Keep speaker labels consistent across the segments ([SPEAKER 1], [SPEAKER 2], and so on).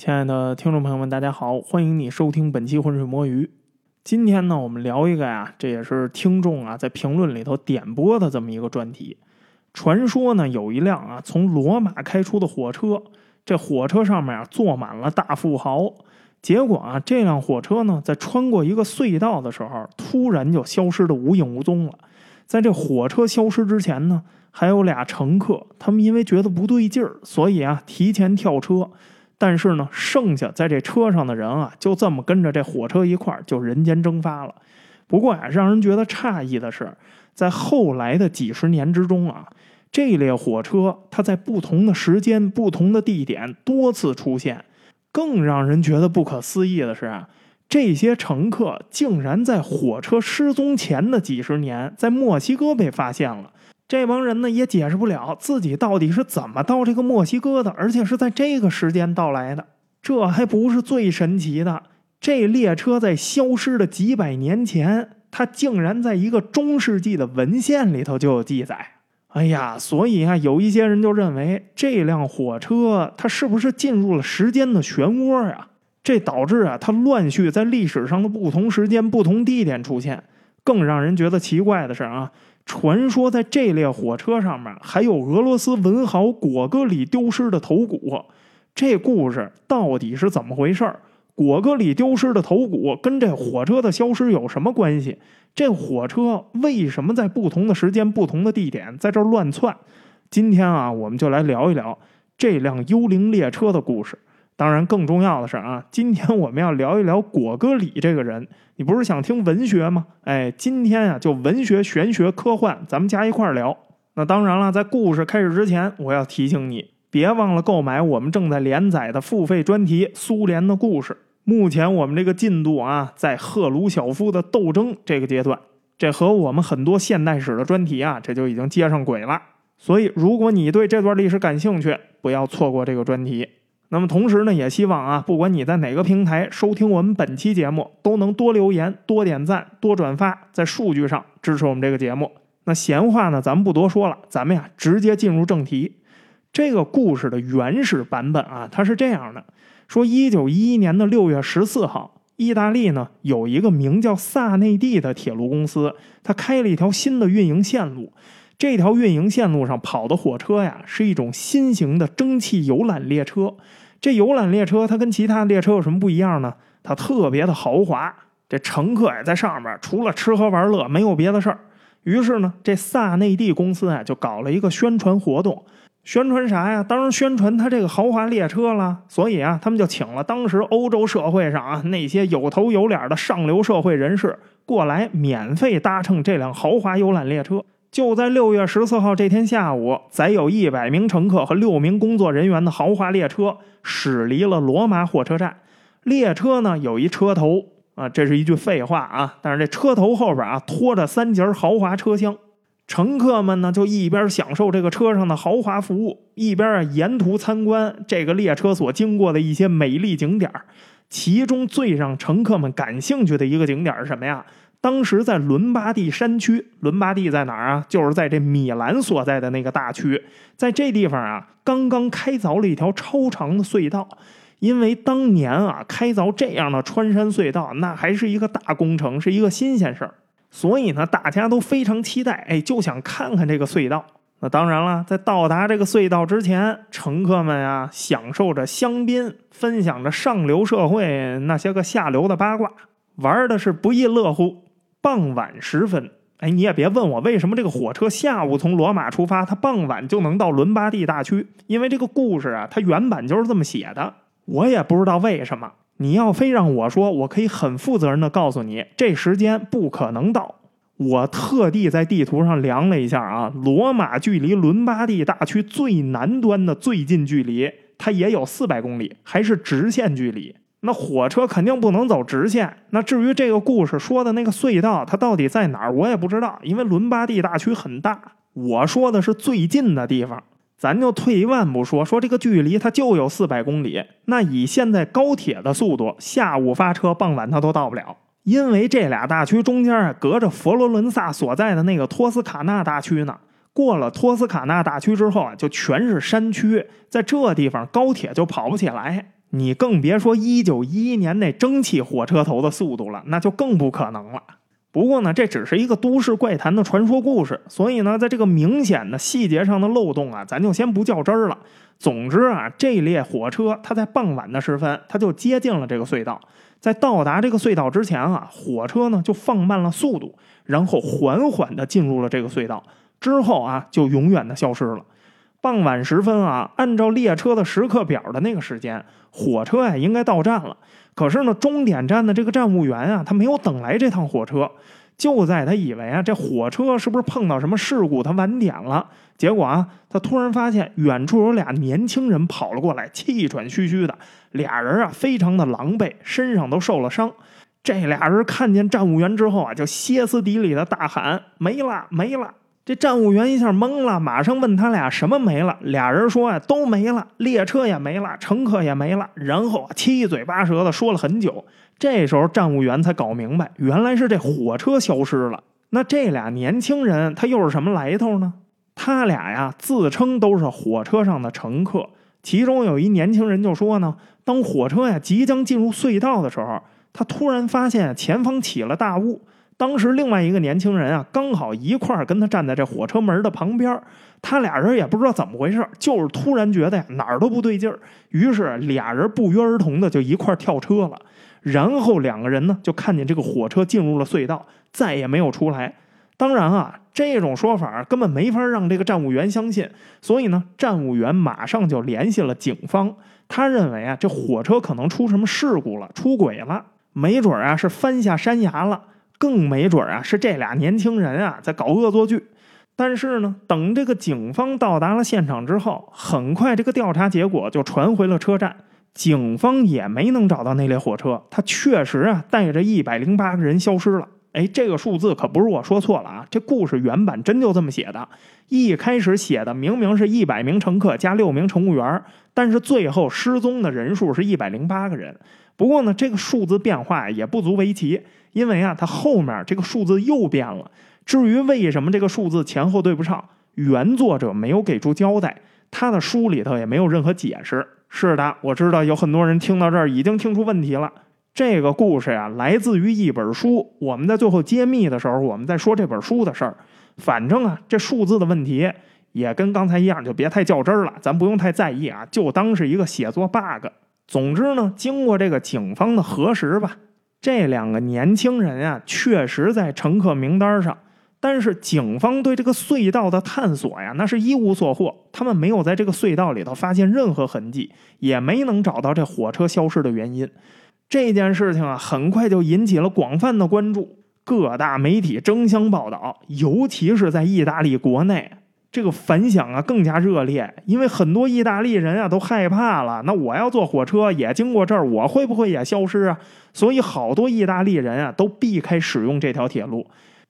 [SPEAKER 1] 亲爱的听众朋友们，大家好，欢迎你收听本期《浑水摸鱼》。今天呢，我们聊一个呀，这也是听众啊在评论里头点播的这么一个专题。传说呢，有一辆啊从罗马开出的火车，这火车上面啊坐满了大富豪。结果啊，这辆火车呢在穿过一个隧道的时候，突然就消失的无影无踪了。在这火车消失之前呢，还有俩乘客，他们因为觉得不对劲儿，所以啊提前跳车。但是呢，剩下在这车上的人啊，就这么跟着这火车一块儿就人间蒸发了。不过呀，让人觉得诧异的是，在后来的几十年之中啊，这列火车它在不同的时间、不同的地点多次出现。更让人觉得不可思议的是啊，这些乘客竟然在火车失踪前的几十年，在墨西哥被发现了。这帮人呢也解释不了自己到底是怎么到这个墨西哥的，而且是在这个时间到来的。这还不是最神奇的，这列车在消失的几百年前，它竟然在一个中世纪的文献里头就有记载。哎呀，所以啊，有一些人就认为这辆火车它是不是进入了时间的漩涡呀？这导致啊它乱序在历史上的不同时间、不同地点出现。更让人觉得奇怪的是啊。传说在这列火车上面还有俄罗斯文豪果戈里丢失的头骨，这故事到底是怎么回事果戈里丢失的头骨跟这火车的消失有什么关系？这火车为什么在不同的时间、不同的地点在这乱窜？今天啊，我们就来聊一聊这辆幽灵列车的故事。当然，更重要的是啊，今天我们要聊一聊果戈里这个人。你不是想听文学吗？哎，今天啊，就文学、玄学、科幻，咱们加一块儿聊。那当然了，在故事开始之前，我要提醒你，别忘了购买我们正在连载的付费专题《苏联的故事》。目前我们这个进度啊，在赫鲁晓夫的斗争这个阶段，这和我们很多现代史的专题啊，这就已经接上轨了。所以，如果你对这段历史感兴趣，不要错过这个专题。那么同时呢，也希望啊，不管你在哪个平台收听我们本期节目，都能多留言、多点赞、多转发，在数据上支持我们这个节目。那闲话呢，咱们不多说了，咱们呀直接进入正题。这个故事的原始版本啊，它是这样的：说，一九一一年的六月十四号，意大利呢有一个名叫萨内蒂的铁路公司，它开了一条新的运营线路。这条运营线路上跑的火车呀，是一种新型的蒸汽游览列车。这游览列车它跟其他列车有什么不一样呢？它特别的豪华，这乘客也在上面，除了吃喝玩乐没有别的事儿。于是呢，这萨内蒂公司啊就搞了一个宣传活动，宣传啥呀？当然宣传它这个豪华列车了。所以啊，他们就请了当时欧洲社会上啊那些有头有脸的上流社会人士过来，免费搭乘这辆豪华游览列车。就在六月十四号这天下午，载有一百名乘客和六名工作人员的豪华列车驶离了罗马火车站。列车呢有一车头啊，这是一句废话啊，但是这车头后边啊拖着三节豪华车厢，乘客们呢就一边享受这个车上的豪华服务，一边啊沿途参观这个列车所经过的一些美丽景点其中最让乘客们感兴趣的一个景点是什么呀？当时在伦巴第山区，伦巴第在哪儿啊？就是在这米兰所在的那个大区，在这地方啊，刚刚开凿了一条超长的隧道。因为当年啊，开凿这样的穿山隧道，那还是一个大工程，是一个新鲜事儿，所以呢，大家都非常期待，哎，就想看看这个隧道。那当然了，在到达这个隧道之前，乘客们呀，享受着香槟，分享着上流社会那些个下流的八卦，玩的是不亦乐乎。傍晚时分，哎，你也别问我为什么这个火车下午从罗马出发，它傍晚就能到伦巴第大区，因为这个故事啊，它原版就是这么写的。我也不知道为什么。你要非让我说，我可以很负责任的告诉你，这时间不可能到。我特地在地图上量了一下啊，罗马距离伦巴第大区最南端的最近距离，它也有四百公里，还是直线距离。那火车肯定不能走直线。那至于这个故事说的那个隧道，它到底在哪儿，我也不知道。因为伦巴第大区很大，我说的是最近的地方。咱就退一万步说，说这个距离它就有四百公里。那以现在高铁的速度，下午发车，傍晚它都到不了。因为这俩大区中间啊，隔着佛罗伦萨所在的那个托斯卡纳大区呢。过了托斯卡纳大区之后啊，就全是山区，在这地方高铁就跑不起来。你更别说一九一一年那蒸汽火车头的速度了，那就更不可能了。不过呢，这只是一个都市怪谈的传说故事，所以呢，在这个明显的细节上的漏洞啊，咱就先不较真儿了。总之啊，这列火车它在傍晚的时分，它就接近了这个隧道。在到达这个隧道之前啊，火车呢就放慢了速度，然后缓缓地进入了这个隧道，之后啊就永远的消失了。傍晚时分啊，按照列车的时刻表的那个时间，火车呀应该到站了。可是呢，终点站的这个站务员啊，他没有等来这趟火车。就在他以为啊，这火车是不是碰到什么事故，他晚点了？结果啊，他突然发现远处有俩年轻人跑了过来，气喘吁吁的。俩人啊，非常的狼狈，身上都受了伤。这俩人看见站务员之后啊，就歇斯底里的大喊：“没了，没了！”这站务员一下懵了，马上问他俩什么没了。俩人说啊，都没了，列车也没了，乘客也没了。然后七嘴八舌的说了很久。这时候站务员才搞明白，原来是这火车消失了。那这俩年轻人他又是什么来头呢？他俩呀自称都是火车上的乘客。其中有一年轻人就说呢，当火车呀即将进入隧道的时候，他突然发现前方起了大雾。当时另外一个年轻人啊，刚好一块儿跟他站在这火车门的旁边他俩人也不知道怎么回事，就是突然觉得呀哪儿都不对劲儿，于是俩人不约而同的就一块跳车了。然后两个人呢就看见这个火车进入了隧道，再也没有出来。当然啊，这种说法根本没法让这个站务员相信，所以呢，站务员马上就联系了警方。他认为啊，这火车可能出什么事故了，出轨了，没准啊是翻下山崖了。更没准啊，是这俩年轻人啊在搞恶作剧。但是呢，等这个警方到达了现场之后，很快这个调查结果就传回了车站，警方也没能找到那列火车。它确实啊，带着一百零八个人消失了。哎，这个数字可不是我说错了啊，这故事原版真就这么写的。一开始写的明明是一百名乘客加六名乘务员，但是最后失踪的人数是一百零八个人。不过呢，这个数字变化也不足为奇。因为啊，它后面这个数字又变了。至于为什么这个数字前后对不上，原作者没有给出交代，他的书里头也没有任何解释。是的，我知道有很多人听到这儿已经听出问题了。这个故事呀，来自于一本书。我们在最后揭秘的时候，我们在说这本书的事儿。反正啊，这数字的问题也跟刚才一样，就别太较真儿了，咱不用太在意啊，就当是一个写作 bug。总之呢，经过这个警方的核实吧。这两个年轻人啊，确实在乘客名单上，但是警方对这个隧道的探索呀，那是一无所获。他们没有在这个隧道里头发现任何痕迹，也没能找到这火车消失的原因。这件事情啊，很快就引起了广泛的关注，各大媒体争相报道，尤其是在意大利国内。这个反响啊更加热烈，因为很多意大利人啊都害怕了。那我要坐火车也经过这儿，我会不会也消失啊？所以好多意大利人啊都避开使用这条铁路。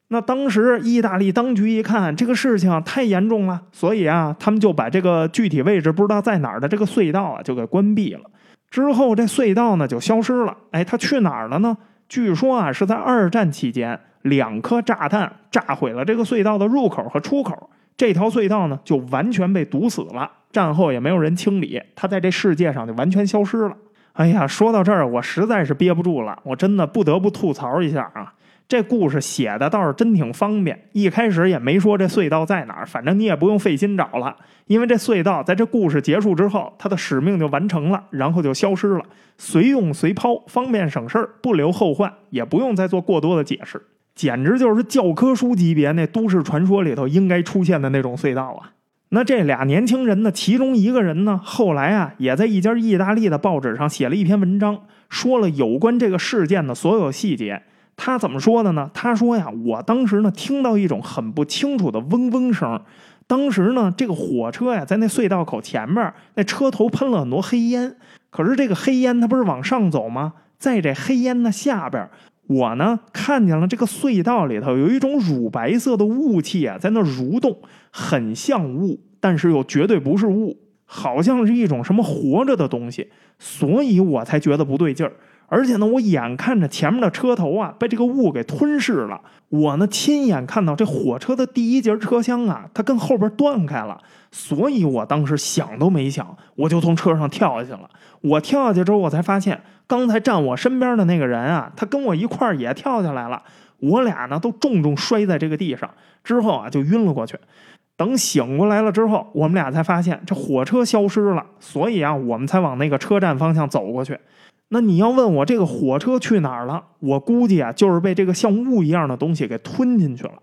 [SPEAKER 1] 那当时意大利当局一看这个事情太严重了，所以啊他们就把这个具体位置不知道在哪儿的这个隧道啊就给关闭了。之后这隧道呢就消失了。哎，它去哪儿了呢？据说啊是在二战期间，两颗炸弹炸毁了这个隧道的入口和出口。这条隧道呢，就完全被堵死了。战后也没有人清理，它在这世界上就完全消失了。哎呀，说到这儿，我实在是憋不住了，我真的不得不吐槽一下啊！这故事写的倒是真挺方便，一开始也没说这隧道在哪儿，反正你也不用费心找了，因为这隧道在这故事结束之后，它的使命就完成了，然后就消失了，随用随抛，方便省事儿，不留后患，也不用再做过多的解释。简直就是教科书级别那都市传说里头应该出现的那种隧道啊！那这俩年轻人呢，其中一个人呢，后来啊，也在一家意大利的报纸上写了一篇文章，说了有关这个事件的所有细节。他怎么说的呢？他说呀，我当时呢，听到一种很不清楚的嗡嗡声。当时呢，这个火车呀，在那隧道口前面，那车头喷了很多黑烟。可是这个黑烟它不是往上走吗？在这黑烟的下边。我呢看见了这个隧道里头有一种乳白色的雾气啊，在那蠕动，很像雾，但是又绝对不是雾，好像是一种什么活着的东西，所以我才觉得不对劲儿。而且呢，我眼看着前面的车头啊被这个雾给吞噬了，我呢亲眼看到这火车的第一节车厢啊，它跟后边断开了，所以我当时想都没想，我就从车上跳下去了。我跳下去之后，我才发现刚才站我身边的那个人啊，他跟我一块儿也跳下来了，我俩呢都重重摔在这个地上，之后啊就晕了过去。等醒过来了之后，我们俩才发现这火车消失了，所以啊，我们才往那个车站方向走过去。那你要问我这个火车去哪儿了？我估计啊，就是被这个像雾一样的东西给吞进去了。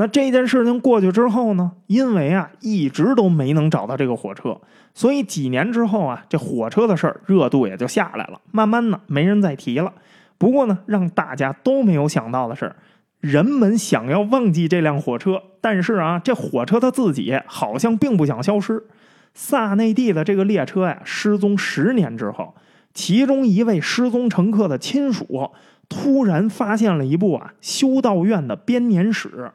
[SPEAKER 1] 那这件事情过去之后呢？因为啊，一直都没能找到这个火车，所以几年之后啊，这火车的事儿热度也就下来了。慢慢的，没人再提了。不过呢，让大家都没有想到的是，人们想要忘记这辆火车，但是啊，这火车它自己好像并不想消失。萨内蒂的这个列车呀，失踪十年之后。其中一位失踪乘客的亲属突然发现了一部啊修道院的编年史。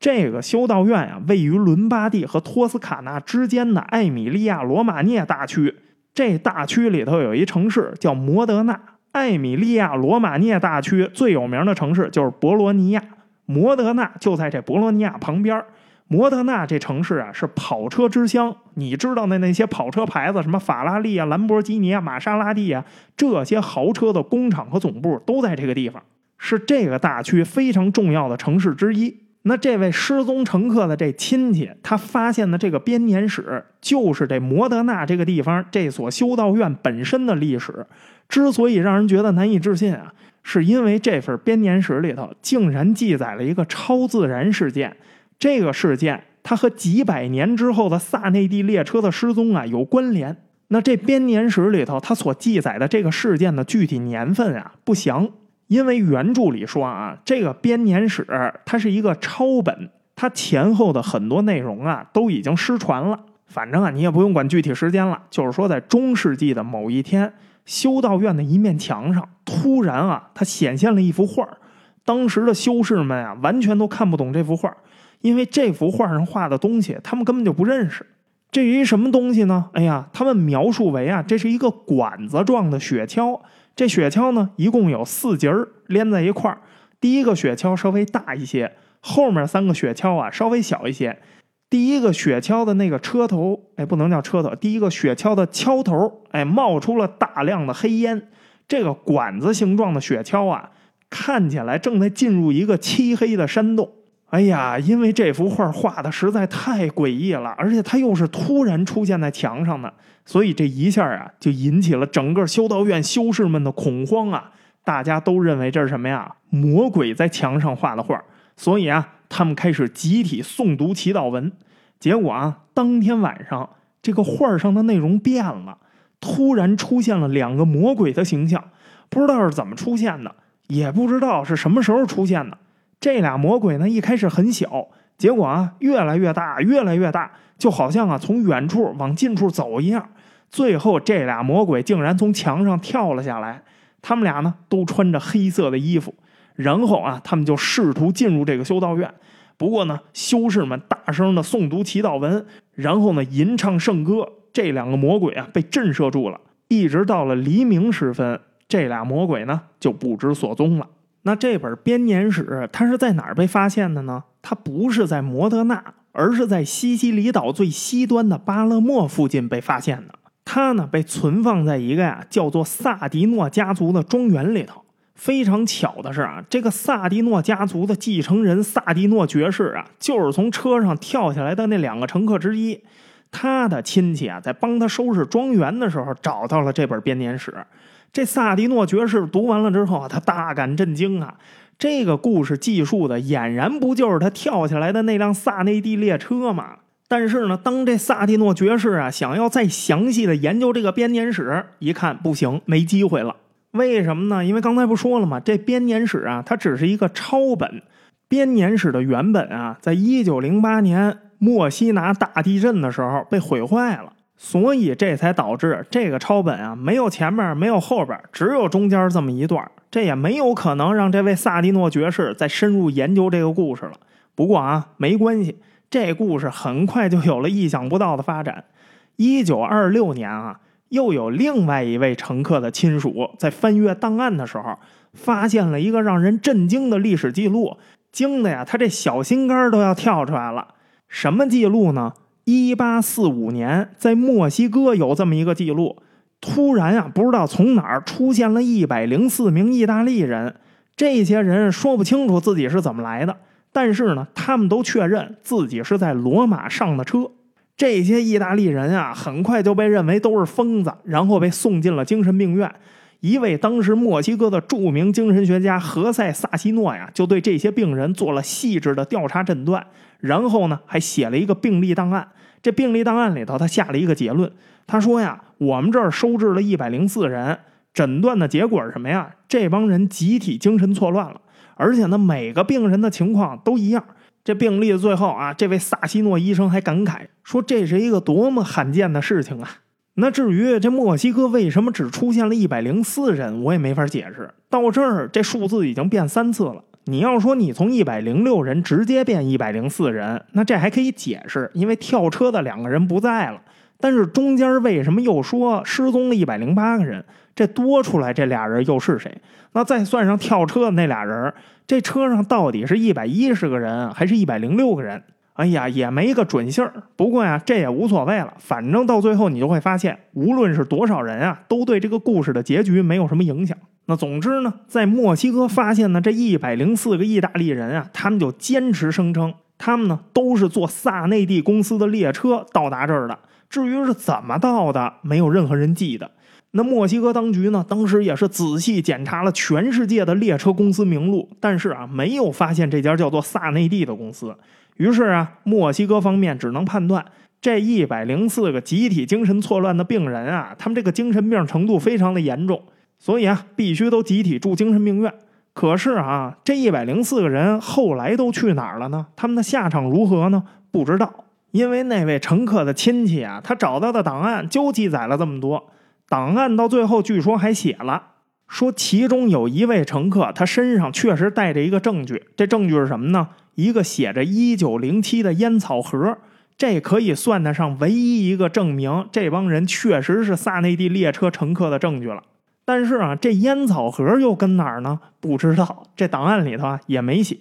[SPEAKER 1] 这个修道院啊，位于伦巴第和托斯卡纳之间的艾米利亚罗马涅大区。这大区里头有一城市叫摩德纳。艾米利亚罗马涅大区最有名的城市就是博罗尼亚，摩德纳就在这博罗尼亚旁边。摩德纳这城市啊，是跑车之乡。你知道的那些跑车牌子，什么法拉利啊、兰博基尼啊、玛莎拉蒂啊，这些豪车的工厂和总部都在这个地方，是这个大区非常重要的城市之一。那这位失踪乘客的这亲戚，他发现的这个编年史，就是这摩德纳这个地方这所修道院本身的历史。之所以让人觉得难以置信啊，是因为这份编年史里头竟然记载了一个超自然事件。这个事件，它和几百年之后的萨内蒂列车的失踪啊有关联。那这编年史里头，它所记载的这个事件的具体年份啊不详，因为原著里说啊，这个编年史它是一个抄本，它前后的很多内容啊都已经失传了。反正啊，你也不用管具体时间了，就是说在中世纪的某一天，修道院的一面墙上突然啊，它显现了一幅画当时的修士们啊，完全都看不懂这幅画因为这幅画上画的东西，他们根本就不认识。这是一什么东西呢？哎呀，他们描述为啊，这是一个管子状的雪橇。这雪橇呢，一共有四节儿连在一块儿。第一个雪橇稍微大一些，后面三个雪橇啊稍微小一些。第一个雪橇的那个车头，哎，不能叫车头，第一个雪橇的橇头，哎，冒出了大量的黑烟。这个管子形状的雪橇啊，看起来正在进入一个漆黑的山洞。哎呀，因为这幅画画的实在太诡异了，而且它又是突然出现在墙上的，所以这一下啊，就引起了整个修道院修士们的恐慌啊！大家都认为这是什么呀？魔鬼在墙上画的画，所以啊，他们开始集体诵读祈祷文。结果啊，当天晚上，这个画上的内容变了，突然出现了两个魔鬼的形象，不知道是怎么出现的，也不知道是什么时候出现的。这俩魔鬼呢，一开始很小，结果啊，越来越大，越来越大，就好像啊，从远处往近处走一样。最后，这俩魔鬼竟然从墙上跳了下来。他们俩呢，都穿着黑色的衣服，然后啊，他们就试图进入这个修道院。不过呢，修士们大声的诵读祈祷文，然后呢，吟唱圣歌。这两个魔鬼啊，被震慑住了。一直到了黎明时分，这俩魔鬼呢，就不知所踪了。那这本编年史它是在哪儿被发现的呢？它不是在摩德纳，而是在西西里岛最西端的巴勒莫附近被发现的。他呢被存放在一个呀叫做萨迪诺家族的庄园里头。非常巧的是啊，这个萨迪诺家族的继承人萨迪诺爵士啊，就是从车上跳下来的那两个乘客之一。他的亲戚啊，在帮他收拾庄园的时候找到了这本编年史。这萨迪诺爵士读完了之后啊，他大感震惊啊！这个故事记述的俨然不就是他跳下来的那辆萨内蒂列车吗？但是呢，当这萨蒂诺爵士啊想要再详细的研究这个编年史，一看不行，没机会了。为什么呢？因为刚才不说了吗？这编年史啊，它只是一个抄本。编年史的原本啊，在一九零八年墨西拿大地震的时候被毁坏了。所以这才导致这个抄本啊，没有前面，没有后边，只有中间这么一段。这也没有可能让这位萨蒂诺爵士再深入研究这个故事了。不过啊，没关系，这故事很快就有了意想不到的发展。一九二六年啊，又有另外一位乘客的亲属在翻阅档案的时候，发现了一个让人震惊的历史记录，惊的呀，他这小心肝都要跳出来了。什么记录呢？一八四五年，在墨西哥有这么一个记录，突然啊，不知道从哪儿出现了一百零四名意大利人。这些人说不清楚自己是怎么来的，但是呢，他们都确认自己是在罗马上的车。这些意大利人啊，很快就被认为都是疯子，然后被送进了精神病院。一位当时墨西哥的著名精神学家何塞·萨西诺呀，就对这些病人做了细致的调查诊断，然后呢，还写了一个病例档案。这病例档案里头，他下了一个结论，他说呀，我们这儿收治了一百零四人。诊断的结果是什么呀？这帮人集体精神错乱了，而且呢，每个病人的情况都一样。这病例的最后啊，这位萨西诺医生还感慨说：“这是一个多么罕见的事情啊！”那至于这墨西哥为什么只出现了一百零四人，我也没法解释。到这儿，这数字已经变三次了。你要说你从一百零六人直接变一百零四人，那这还可以解释，因为跳车的两个人不在了。但是中间为什么又说失踪了一百零八个人？这多出来这俩人又是谁？那再算上跳车的那俩人，这车上到底是一百一十个人还是一百零六个人？哎呀，也没个准信儿。不过呀，这也无所谓了，反正到最后你就会发现，无论是多少人啊，都对这个故事的结局没有什么影响。那总之呢，在墨西哥发现的这一百零四个意大利人啊，他们就坚持声称，他们呢都是坐萨内蒂公司的列车到达这儿的。至于是怎么到的，没有任何人记得。那墨西哥当局呢？当时也是仔细检查了全世界的列车公司名录，但是啊，没有发现这家叫做萨内蒂的公司。于是啊，墨西哥方面只能判断这一百零四个集体精神错乱的病人啊，他们这个精神病程度非常的严重，所以啊，必须都集体住精神病院。可是啊，这一百零四个人后来都去哪儿了呢？他们的下场如何呢？不知道，因为那位乘客的亲戚啊，他找到的档案就记载了这么多。档案到最后，据说还写了，说其中有一位乘客，他身上确实带着一个证据。这证据是什么呢？一个写着一九零七的烟草盒，这可以算得上唯一一个证明这帮人确实是萨内蒂列车乘客的证据了。但是啊，这烟草盒又跟哪儿呢？不知道，这档案里头啊也没写。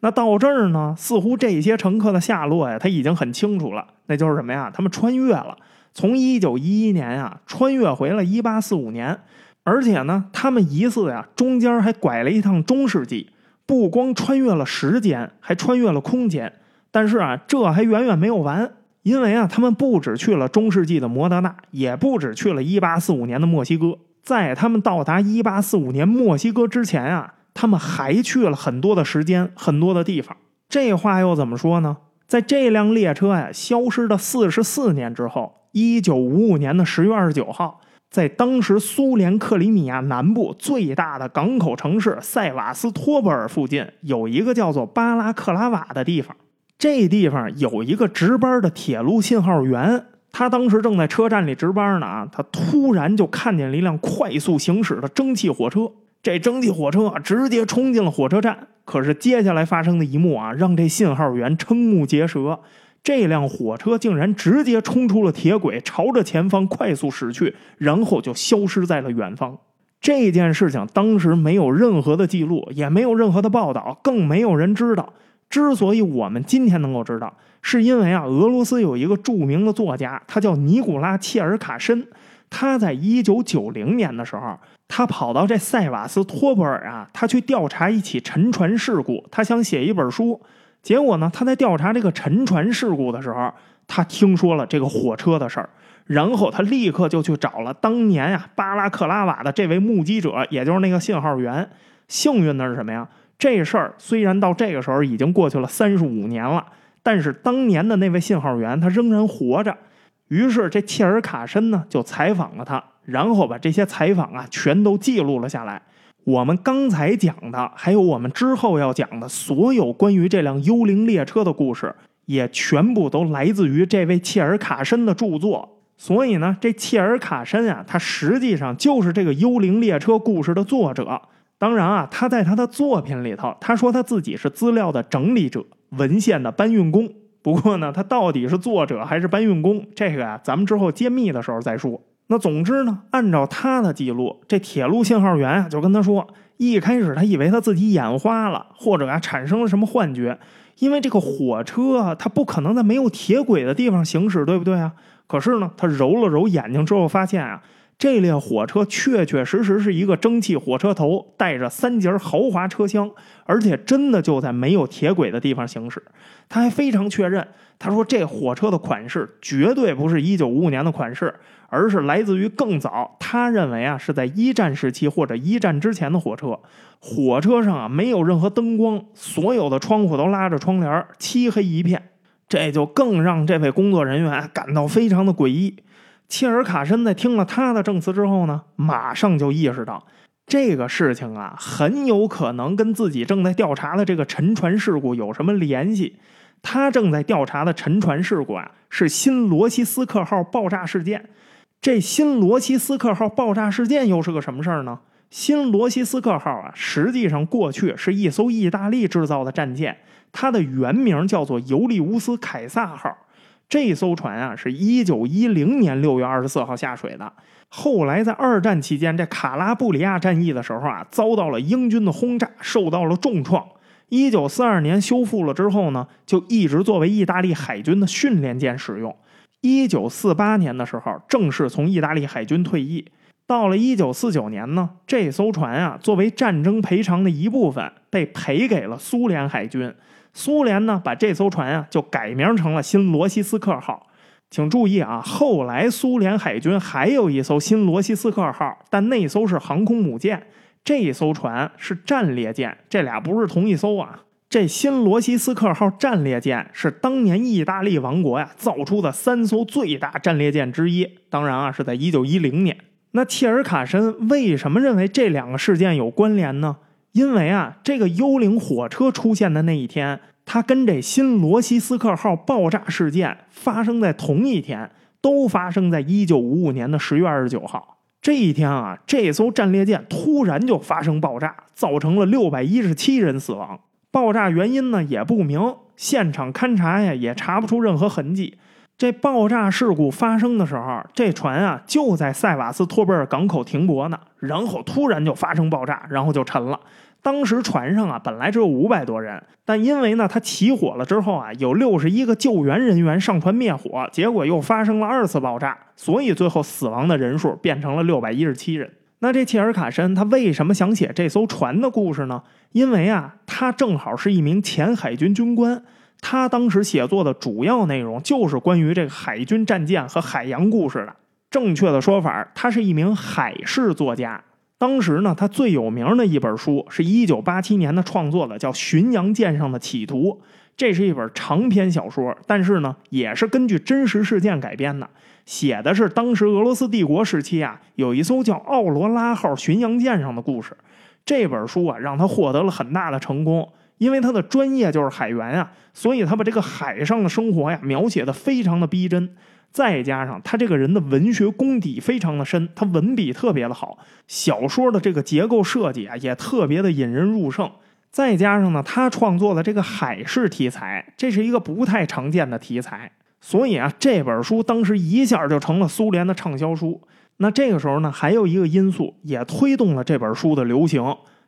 [SPEAKER 1] 那到这儿呢，似乎这些乘客的下落呀，他已经很清楚了，那就是什么呀？他们穿越了。从一九一一年啊，穿越回了一八四五年，而且呢，他们疑似呀，中间还拐了一趟中世纪，不光穿越了时间，还穿越了空间。但是啊，这还远远没有完，因为啊，他们不止去了中世纪的摩德纳，也不止去了一八四五年的墨西哥，在他们到达一八四五年墨西哥之前啊，他们还去了很多的时间，很多的地方。这话又怎么说呢？在这辆列车呀消失的四十四年之后。一九五五年的十月二十九号，在当时苏联克里米亚南部最大的港口城市塞瓦斯托波尔附近，有一个叫做巴拉克拉瓦的地方。这地方有一个值班的铁路信号员，他当时正在车站里值班呢啊，他突然就看见了一辆快速行驶的蒸汽火车。这蒸汽火车，直接冲进了火车站。可是接下来发生的一幕啊，让这信号员瞠目结舌。这辆火车竟然直接冲出了铁轨，朝着前方快速驶去，然后就消失在了远方。这件事情当时没有任何的记录，也没有任何的报道，更没有人知道。之所以我们今天能够知道，是因为啊，俄罗斯有一个著名的作家，他叫尼古拉切尔卡申。他在一九九零年的时候，他跑到这塞瓦斯托波尔啊，他去调查一起沉船事故，他想写一本书。结果呢？他在调查这个沉船事故的时候，他听说了这个火车的事儿，然后他立刻就去找了当年啊巴拉克拉瓦的这位目击者，也就是那个信号员。幸运的是什么呀？这事儿虽然到这个时候已经过去了三十五年了，但是当年的那位信号员他仍然活着。于是这切尔卡申呢就采访了他，然后把这些采访啊全都记录了下来。我们刚才讲的，还有我们之后要讲的所有关于这辆幽灵列车的故事，也全部都来自于这位切尔卡申的著作。所以呢，这切尔卡申啊，他实际上就是这个幽灵列车故事的作者。当然啊，他在他的作品里头，他说他自己是资料的整理者、文献的搬运工。不过呢，他到底是作者还是搬运工，这个啊，咱们之后揭秘的时候再说。那总之呢，按照他的记录，这铁路信号员啊就跟他说，一开始他以为他自己眼花了，或者啊产生了什么幻觉，因为这个火车啊，它不可能在没有铁轨的地方行驶，对不对啊？可是呢，他揉了揉眼睛之后，发现啊。这列火车确确实实是一个蒸汽火车头，带着三节豪华车厢，而且真的就在没有铁轨的地方行驶。他还非常确认，他说这火车的款式绝对不是一九五五年的款式，而是来自于更早。他认为啊，是在一战时期或者一战之前的火车。火车上啊没有任何灯光，所有的窗户都拉着窗帘，漆黑一片。这就更让这位工作人员感到非常的诡异。切尔卡申在听了他的证词之后呢，马上就意识到这个事情啊，很有可能跟自己正在调查的这个沉船事故有什么联系。他正在调查的沉船事故啊，是新罗西斯克号爆炸事件。这新罗西斯克号爆炸事件又是个什么事儿呢？新罗西斯克号啊，实际上过去是一艘意大利制造的战舰，它的原名叫做尤利乌斯凯撒号。这艘船啊，是一九一零年六月二十四号下水的。后来在二战期间，这卡拉布里亚战役的时候啊，遭到了英军的轰炸，受到了重创。一九四二年修复了之后呢，就一直作为意大利海军的训练舰使用。一九四八年的时候，正式从意大利海军退役。到了一九四九年呢，这艘船啊，作为战争赔偿的一部分，被赔给了苏联海军。苏联呢，把这艘船啊就改名成了新罗西斯克号。请注意啊，后来苏联海军还有一艘新罗西斯克号，但那艘是航空母舰，这艘船是战列舰，这俩不是同一艘啊。这新罗西斯克号战列舰是当年意大利王国呀造出的三艘最大战列舰之一，当然啊是在一九一零年。那切尔卡申为什么认为这两个事件有关联呢？因为啊，这个幽灵火车出现的那一天，它跟这新罗西斯克号爆炸事件发生在同一天，都发生在一九五五年的十月二十九号。这一天啊，这艘战列舰突然就发生爆炸，造成了六百一十七人死亡。爆炸原因呢也不明，现场勘查呀也查不出任何痕迹。这爆炸事故发生的时候，这船啊就在塞瓦斯托波尔港口停泊呢，然后突然就发生爆炸，然后就沉了。当时船上啊，本来只有五百多人，但因为呢，它起火了之后啊，有六十一个救援人员上船灭火，结果又发生了二次爆炸，所以最后死亡的人数变成了六百一十七人。那这切尔卡申他为什么想写这艘船的故事呢？因为啊，他正好是一名前海军军官，他当时写作的主要内容就是关于这个海军战舰和海洋故事的。正确的说法，他是一名海事作家。当时呢，他最有名的一本书是一九八七年的创作的，叫《巡洋舰上的企图》。这是一本长篇小说，但是呢，也是根据真实事件改编的。写的是当时俄罗斯帝国时期啊，有一艘叫奥罗拉号巡洋舰上的故事。这本书啊，让他获得了很大的成功，因为他的专业就是海员啊，所以他把这个海上的生活呀描写的非常的逼真。再加上他这个人的文学功底非常的深，他文笔特别的好，小说的这个结构设计啊也特别的引人入胜。再加上呢，他创作的这个海事题材，这是一个不太常见的题材，所以啊，这本书当时一下就成了苏联的畅销书。那这个时候呢，还有一个因素也推动了这本书的流行。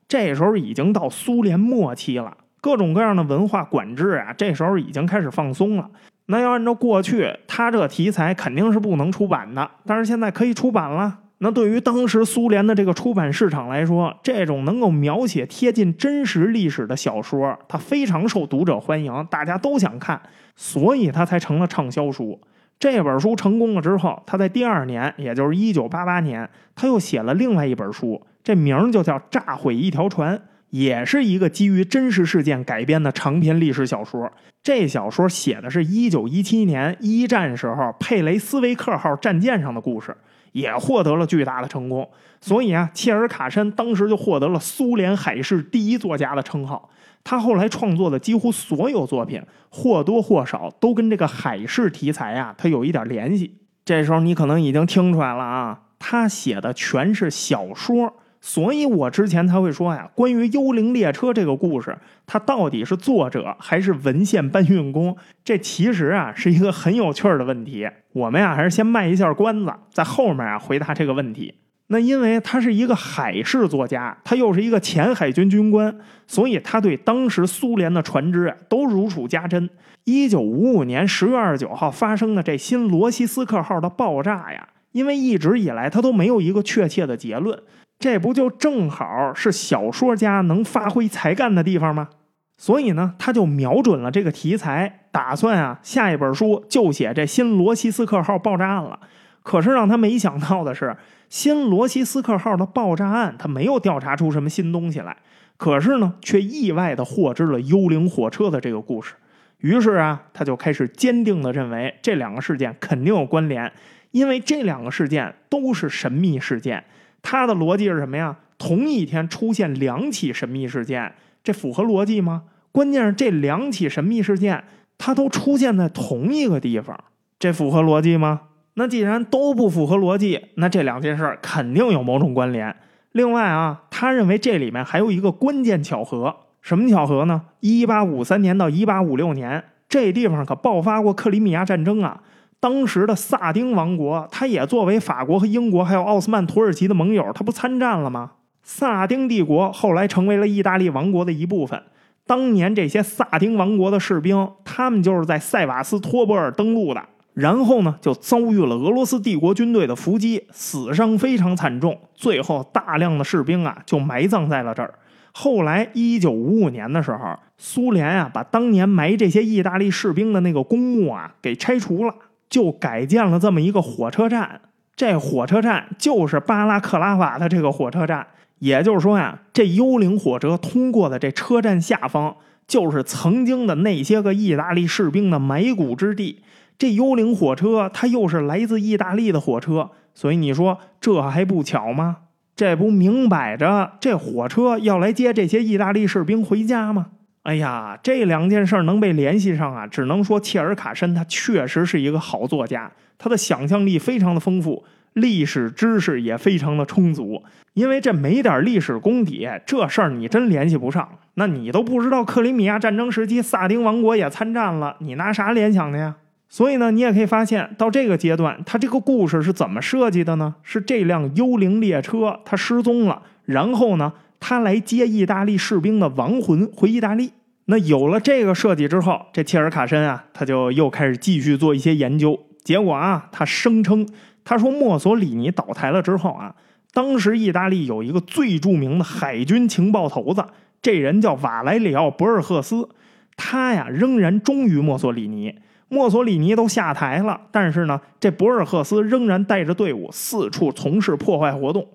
[SPEAKER 1] 这时候已经到苏联末期了，各种各样的文化管制啊，这时候已经开始放松了。那要按照过去，他这题材肯定是不能出版的，但是现在可以出版了。那对于当时苏联的这个出版市场来说，这种能够描写贴近真实历史的小说，它非常受读者欢迎，大家都想看，所以它才成了畅销书。这本书成功了之后，他在第二年，也就是一九八八年，他又写了另外一本书，这名就叫《炸毁一条船》。也是一个基于真实事件改编的长篇历史小说。这小说写的是一九一七年一战时候佩雷斯维克号战舰上的故事，也获得了巨大的成功。所以啊，切尔卡申当时就获得了苏联海事第一作家的称号。他后来创作的几乎所有作品，或多或少都跟这个海事题材啊，他有一点联系。这时候你可能已经听出来了啊，他写的全是小说。所以我之前才会说呀，关于《幽灵列车》这个故事，它到底是作者还是文献搬运工？这其实啊是一个很有趣的问题。我们呀还是先卖一下关子，在后面啊回答这个问题。那因为他是一个海事作家，他又是一个前海军军官，所以他对当时苏联的船只都如数家珍。一九五五年十月二十九号发生的这新罗西斯克号的爆炸呀，因为一直以来他都没有一个确切的结论，这不就正好是小说家能发挥才干的地方吗？所以呢，他就瞄准了这个题材，打算啊下一本书就写这新罗西斯克号爆炸案了。可是让他没想到的是。新罗西斯克号的爆炸案，他没有调查出什么新东西来，可是呢，却意外的获知了幽灵火车的这个故事。于是啊，他就开始坚定的认为这两个事件肯定有关联，因为这两个事件都是神秘事件。他的逻辑是什么呀？同一天出现两起神秘事件，这符合逻辑吗？关键是这两起神秘事件，它都出现在同一个地方，这符合逻辑吗？那既然都不符合逻辑，那这两件事肯定有某种关联。另外啊，他认为这里面还有一个关键巧合，什么巧合呢？一八五三年到一八五六年，这地方可爆发过克里米亚战争啊。当时的萨丁王国，他也作为法国和英国还有奥斯曼土耳其的盟友，他不参战了吗？萨丁帝国后来成为了意大利王国的一部分。当年这些萨丁王国的士兵，他们就是在塞瓦斯托波尔登陆的。然后呢，就遭遇了俄罗斯帝国军队的伏击，死伤非常惨重。最后，大量的士兵啊就埋葬在了这儿。后来，一九五五年的时候，苏联啊把当年埋这些意大利士兵的那个公墓啊给拆除了，就改建了这么一个火车站。这火车站就是巴拉克拉瓦的这个火车站。也就是说呀，这幽灵火车通过的这车站下方，就是曾经的那些个意大利士兵的埋骨之地。这幽灵火车，它又是来自意大利的火车，所以你说这还不巧吗？这不明摆着，这火车要来接这些意大利士兵回家吗？哎呀，这两件事能被联系上啊，只能说切尔卡申他确实是一个好作家，他的想象力非常的丰富，历史知识也非常的充足。因为这没点历史功底，这事儿你真联系不上。那你都不知道克里米亚战争时期萨丁王国也参战了，你拿啥联想的呀？所以呢，你也可以发现，到这个阶段，他这个故事是怎么设计的呢？是这辆幽灵列车它失踪了，然后呢，他来接意大利士兵的亡魂回意大利。那有了这个设计之后，这切尔卡申啊，他就又开始继续做一些研究。结果啊，他声称，他说墨索里尼倒台了之后啊，当时意大利有一个最著名的海军情报头子，这人叫瓦莱里奥·博尔赫斯，他呀仍然忠于墨索里尼。墨索里尼都下台了，但是呢，这博尔赫斯仍然带着队伍四处从事破坏活动。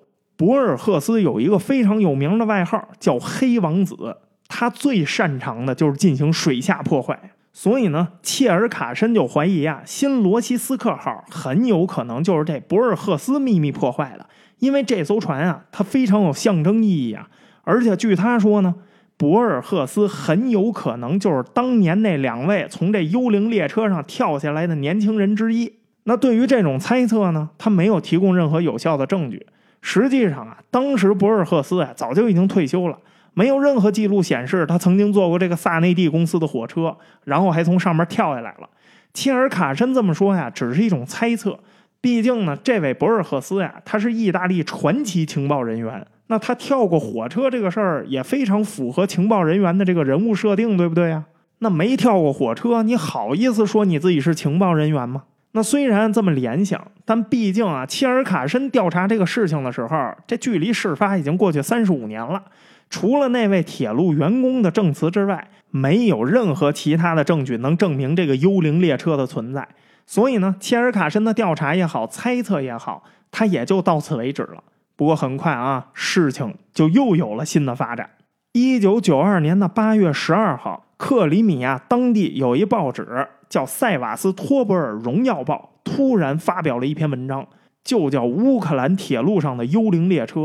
[SPEAKER 1] 博尔赫斯有一个非常有名的外号，叫“黑王子”。他最擅长的就是进行水下破坏。所以呢，切尔卡申就怀疑啊，新罗西斯克号很有可能就是这博尔赫斯秘密破坏的，因为这艘船啊，它非常有象征意义啊，而且据他说呢。博尔赫斯很有可能就是当年那两位从这幽灵列车上跳下来的年轻人之一。那对于这种猜测呢，他没有提供任何有效的证据。实际上啊，当时博尔赫斯啊早就已经退休了，没有任何记录显示他曾经坐过这个萨内蒂公司的火车，然后还从上面跳下来了。切尔卡申这么说呀，只是一种猜测。毕竟呢，这位博尔赫斯呀，他是意大利传奇情报人员。那他跳过火车这个事儿也非常符合情报人员的这个人物设定，对不对呀？那没跳过火车，你好意思说你自己是情报人员吗？那虽然这么联想，但毕竟啊，切尔卡申调查这个事情的时候，这距离事发已经过去三十五年了。除了那位铁路员工的证词之外，没有任何其他的证据能证明这个幽灵列车的存在。所以呢，切尔卡申的调查也好，猜测也好，他也就到此为止了。不过很快啊，事情就又有了新的发展。一九九二年的八月十二号，克里米亚当地有一报纸叫《塞瓦斯托波尔荣耀报》，突然发表了一篇文章，就叫《乌克兰铁路上的幽灵列车》。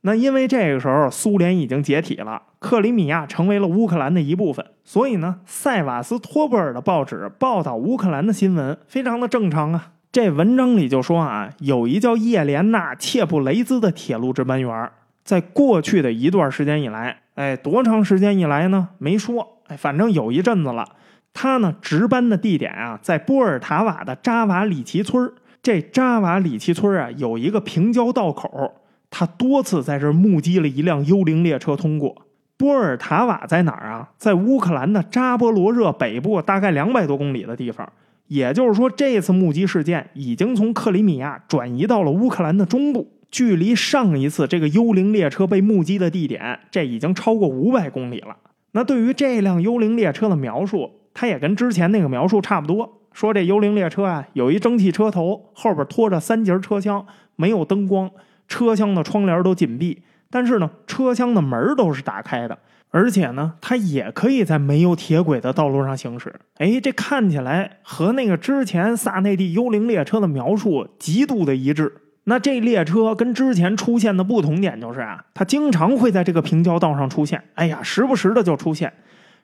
[SPEAKER 1] 那因为这个时候苏联已经解体了，克里米亚成为了乌克兰的一部分，所以呢，塞瓦斯托波尔的报纸报道乌克兰的新闻非常的正常啊。这文章里就说啊，有一叫叶莲娜·切布雷兹的铁路值班员，在过去的一段时间以来，哎，多长时间以来呢？没说，哎，反正有一阵子了。他呢值班的地点啊，在波尔塔瓦的扎瓦里奇村这扎瓦里奇村啊，有一个平交道口，他多次在这目击了一辆幽灵列车通过。波尔塔瓦在哪儿啊？在乌克兰的扎波罗热北部，大概两百多公里的地方。也就是说，这次目击事件已经从克里米亚转移到了乌克兰的中部，距离上一次这个幽灵列车被目击的地点，这已经超过五百公里了。那对于这辆幽灵列车的描述，它也跟之前那个描述差不多。说这幽灵列车啊，有一蒸汽车头，后边拖着三节车厢，没有灯光，车厢的窗帘都紧闭。但是呢，车厢的门都是打开的，而且呢，它也可以在没有铁轨的道路上行驶。哎，这看起来和那个之前萨内蒂幽灵列车的描述极度的一致。那这列车跟之前出现的不同点就是啊，它经常会在这个平交道上出现。哎呀，时不时的就出现。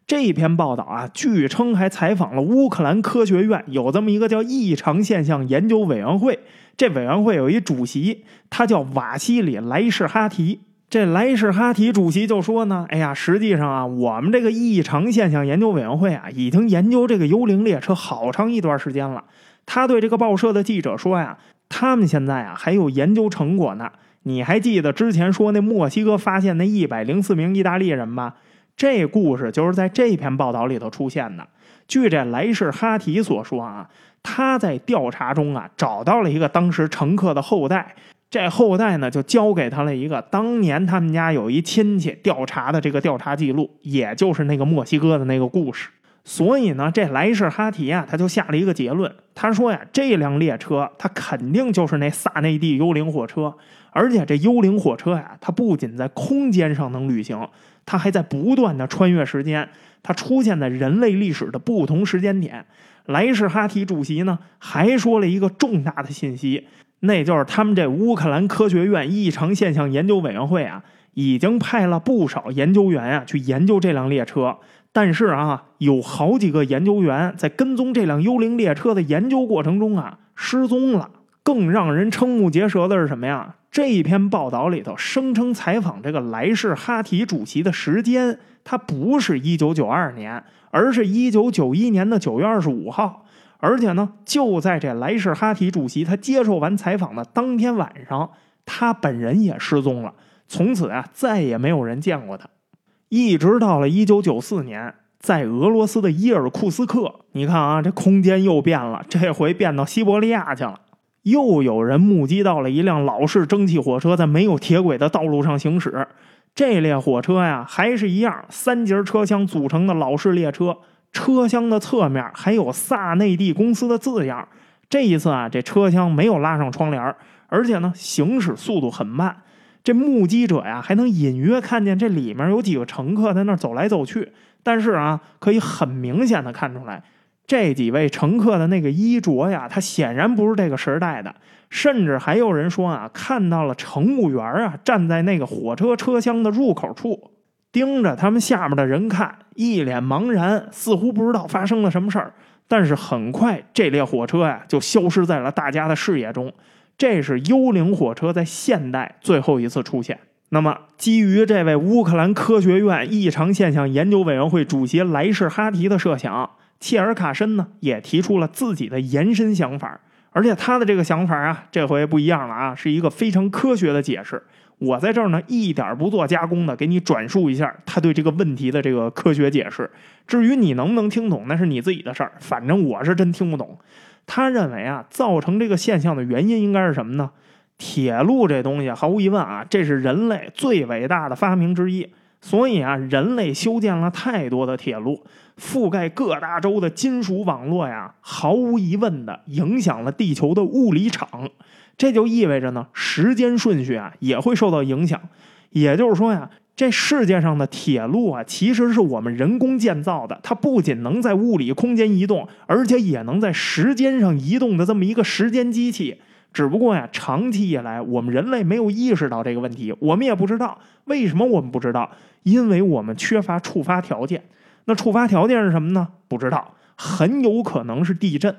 [SPEAKER 1] 这篇报道啊，据称还采访了乌克兰科学院，有这么一个叫异常现象研究委员会。这委员会有一主席，他叫瓦西里莱什哈提。这莱什哈提主席就说呢：“哎呀，实际上啊，我们这个异常现象研究委员会啊，已经研究这个幽灵列车好长一段时间了。”他对这个报社的记者说呀：“他们现在啊还有研究成果呢。你还记得之前说那墨西哥发现那一百零四名意大利人吗？这故事就是在这篇报道里头出现的。据这莱士哈提所说啊，他在调查中啊找到了一个当时乘客的后代。”这后代呢，就交给他了一个当年他们家有一亲戚调查的这个调查记录，也就是那个墨西哥的那个故事。所以呢，这莱什哈提啊，他就下了一个结论，他说呀，这辆列车它肯定就是那萨内蒂幽灵火车，而且这幽灵火车呀，它不仅在空间上能旅行，它还在不断的穿越时间，它出现在人类历史的不同时间点。莱什哈提主席呢，还说了一个重大的信息。那就是他们这乌克兰科学院异常现象研究委员会啊，已经派了不少研究员啊去研究这辆列车。但是啊，有好几个研究员在跟踪这辆幽灵列车的研究过程中啊失踪了。更让人瞠目结舌的是什么呀？这一篇报道里头声称采访这个莱士哈提主席的时间，他不是一九九二年，而是一九九一年的九月二十五号。而且呢，就在这莱什哈提主席他接受完采访的当天晚上，他本人也失踪了。从此啊，再也没有人见过他。一直到了一九九四年，在俄罗斯的伊尔库斯克，你看啊，这空间又变了，这回变到西伯利亚去了。又有人目击到了一辆老式蒸汽火车在没有铁轨的道路上行驶。这列火车呀，还是一样三节车厢组成的老式列车。车厢的侧面还有萨内蒂公司的字样。这一次啊，这车厢没有拉上窗帘，而且呢，行驶速度很慢。这目击者呀，还能隐约看见这里面有几个乘客在那走来走去。但是啊，可以很明显的看出来，这几位乘客的那个衣着呀，他显然不是这个时代的。甚至还有人说啊，看到了乘务员啊，站在那个火车车厢的入口处。盯着他们下面的人看，一脸茫然，似乎不知道发生了什么事儿。但是很快，这列火车呀就消失在了大家的视野中。这是幽灵火车在现代最后一次出现。那么，基于这位乌克兰科学院异常现象研究委员会主席莱什哈提的设想，切尔卡申呢也提出了自己的延伸想法。而且他的这个想法啊，这回不一样了啊，是一个非常科学的解释。我在这儿呢，一点不做加工的，给你转述一下他对这个问题的这个科学解释。至于你能不能听懂，那是你自己的事儿。反正我是真听不懂。他认为啊，造成这个现象的原因应该是什么呢？铁路这东西，毫无疑问啊，这是人类最伟大的发明之一。所以啊，人类修建了太多的铁路，覆盖各大洲的金属网络呀，毫无疑问的影响了地球的物理场。这就意味着呢，时间顺序啊也会受到影响。也就是说呀，这世界上的铁路啊，其实是我们人工建造的。它不仅能在物理空间移动，而且也能在时间上移动的这么一个时间机器。只不过呀，长期以来我们人类没有意识到这个问题，我们也不知道为什么我们不知道，因为我们缺乏触发条件。那触发条件是什么呢？不知道，很有可能是地震。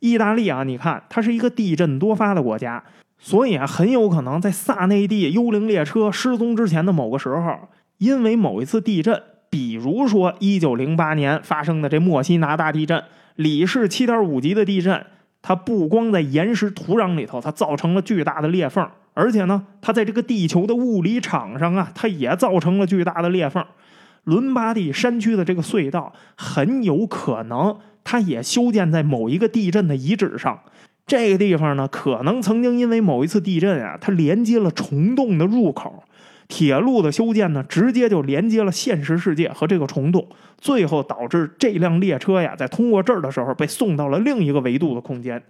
[SPEAKER 1] 意大利啊，你看，它是一个地震多发的国家，所以啊，很有可能在萨内蒂幽灵列车失踪之前的某个时候，因为某一次地震，比如说一九零八年发生的这墨西拿大地震，里氏七点五级的地震，它不光在岩石土壤里头，它造成了巨大的裂缝，而且呢，它在这个地球的物理场上啊，它也造成了巨大的裂缝。伦巴第山区的这个隧道很有可能，它也修建在某一个地震的遗址上。这个地方呢，可能曾经因为某一次地震啊，它连接了虫洞的入口。铁路的修建呢，直接就连接了现实世界和这个虫洞，最后导致这辆列车呀，在通过这儿的时候被送到了另一个维度的空间。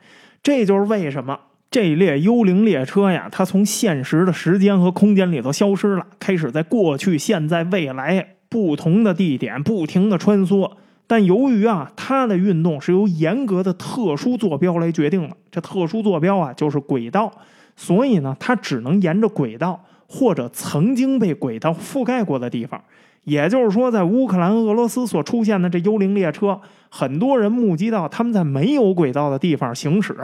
[SPEAKER 1] 这就是为什么这列幽灵列车呀，它从现实的时间和空间里头消失了，开始在过去、现在、未来。不同的地点不停的穿梭，但由于啊，它的运动是由严格的特殊坐标来决定的。这特殊坐标啊，就是轨道，所以呢，它只能沿着轨道或者曾经被轨道覆盖过的地方。也就是说，在乌克兰、俄罗斯所出现的这幽灵列车，很多人目击到他们在没有轨道的地方行驶。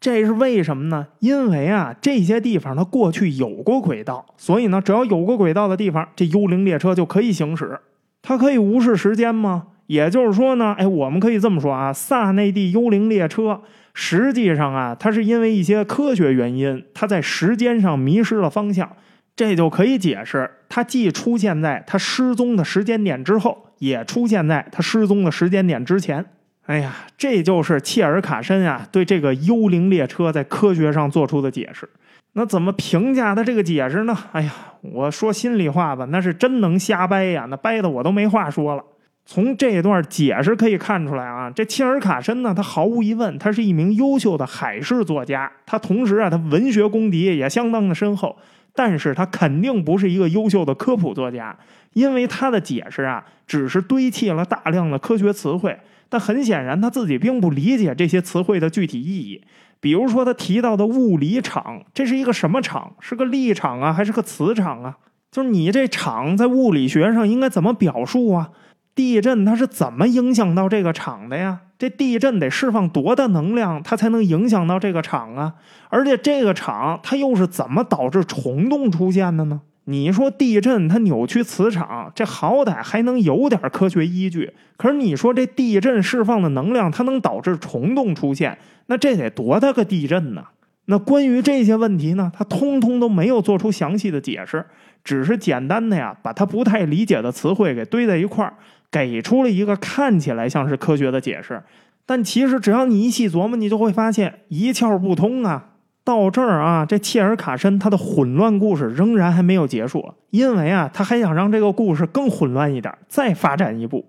[SPEAKER 1] 这是为什么呢？因为啊，这些地方它过去有过轨道，所以呢，只要有过轨道的地方，这幽灵列车就可以行驶。它可以无视时间吗？也就是说呢，哎，我们可以这么说啊，萨内蒂幽灵列车实际上啊，它是因为一些科学原因，它在时间上迷失了方向，这就可以解释它既出现在它失踪的时间点之后，也出现在它失踪的时间点之前。哎呀，这就是切尔卡申啊对这个幽灵列车在科学上做出的解释。那怎么评价他这个解释呢？哎呀，我说心里话吧，那是真能瞎掰呀，那掰的我都没话说了。从这段解释可以看出来啊，这切尔卡申呢，他毫无疑问，他是一名优秀的海事作家，他同时啊，他文学功底也相当的深厚，但是他肯定不是一个优秀的科普作家，因为他的解释啊，只是堆砌了大量的科学词汇。但很显然，他自己并不理解这些词汇的具体意义。比如说，他提到的物理场，这是一个什么场？是个力场啊，还是个磁场啊？就是你这场在物理学上应该怎么表述啊？地震它是怎么影响到这个场的呀？这地震得释放多大能量，它才能影响到这个场啊？而且这个场它又是怎么导致虫洞出现的呢？你说地震它扭曲磁场，这好歹还能有点科学依据。可是你说这地震释放的能量，它能导致虫洞出现，那这得多大个地震呢？那关于这些问题呢，他通通都没有做出详细的解释，只是简单的呀，把他不太理解的词汇给堆在一块儿，给出了一个看起来像是科学的解释。但其实只要你一细琢磨，你就会发现一窍不通啊。到这儿啊，这切尔卡申他的混乱故事仍然还没有结束，因为啊，他还想让这个故事更混乱一点，再发展一步。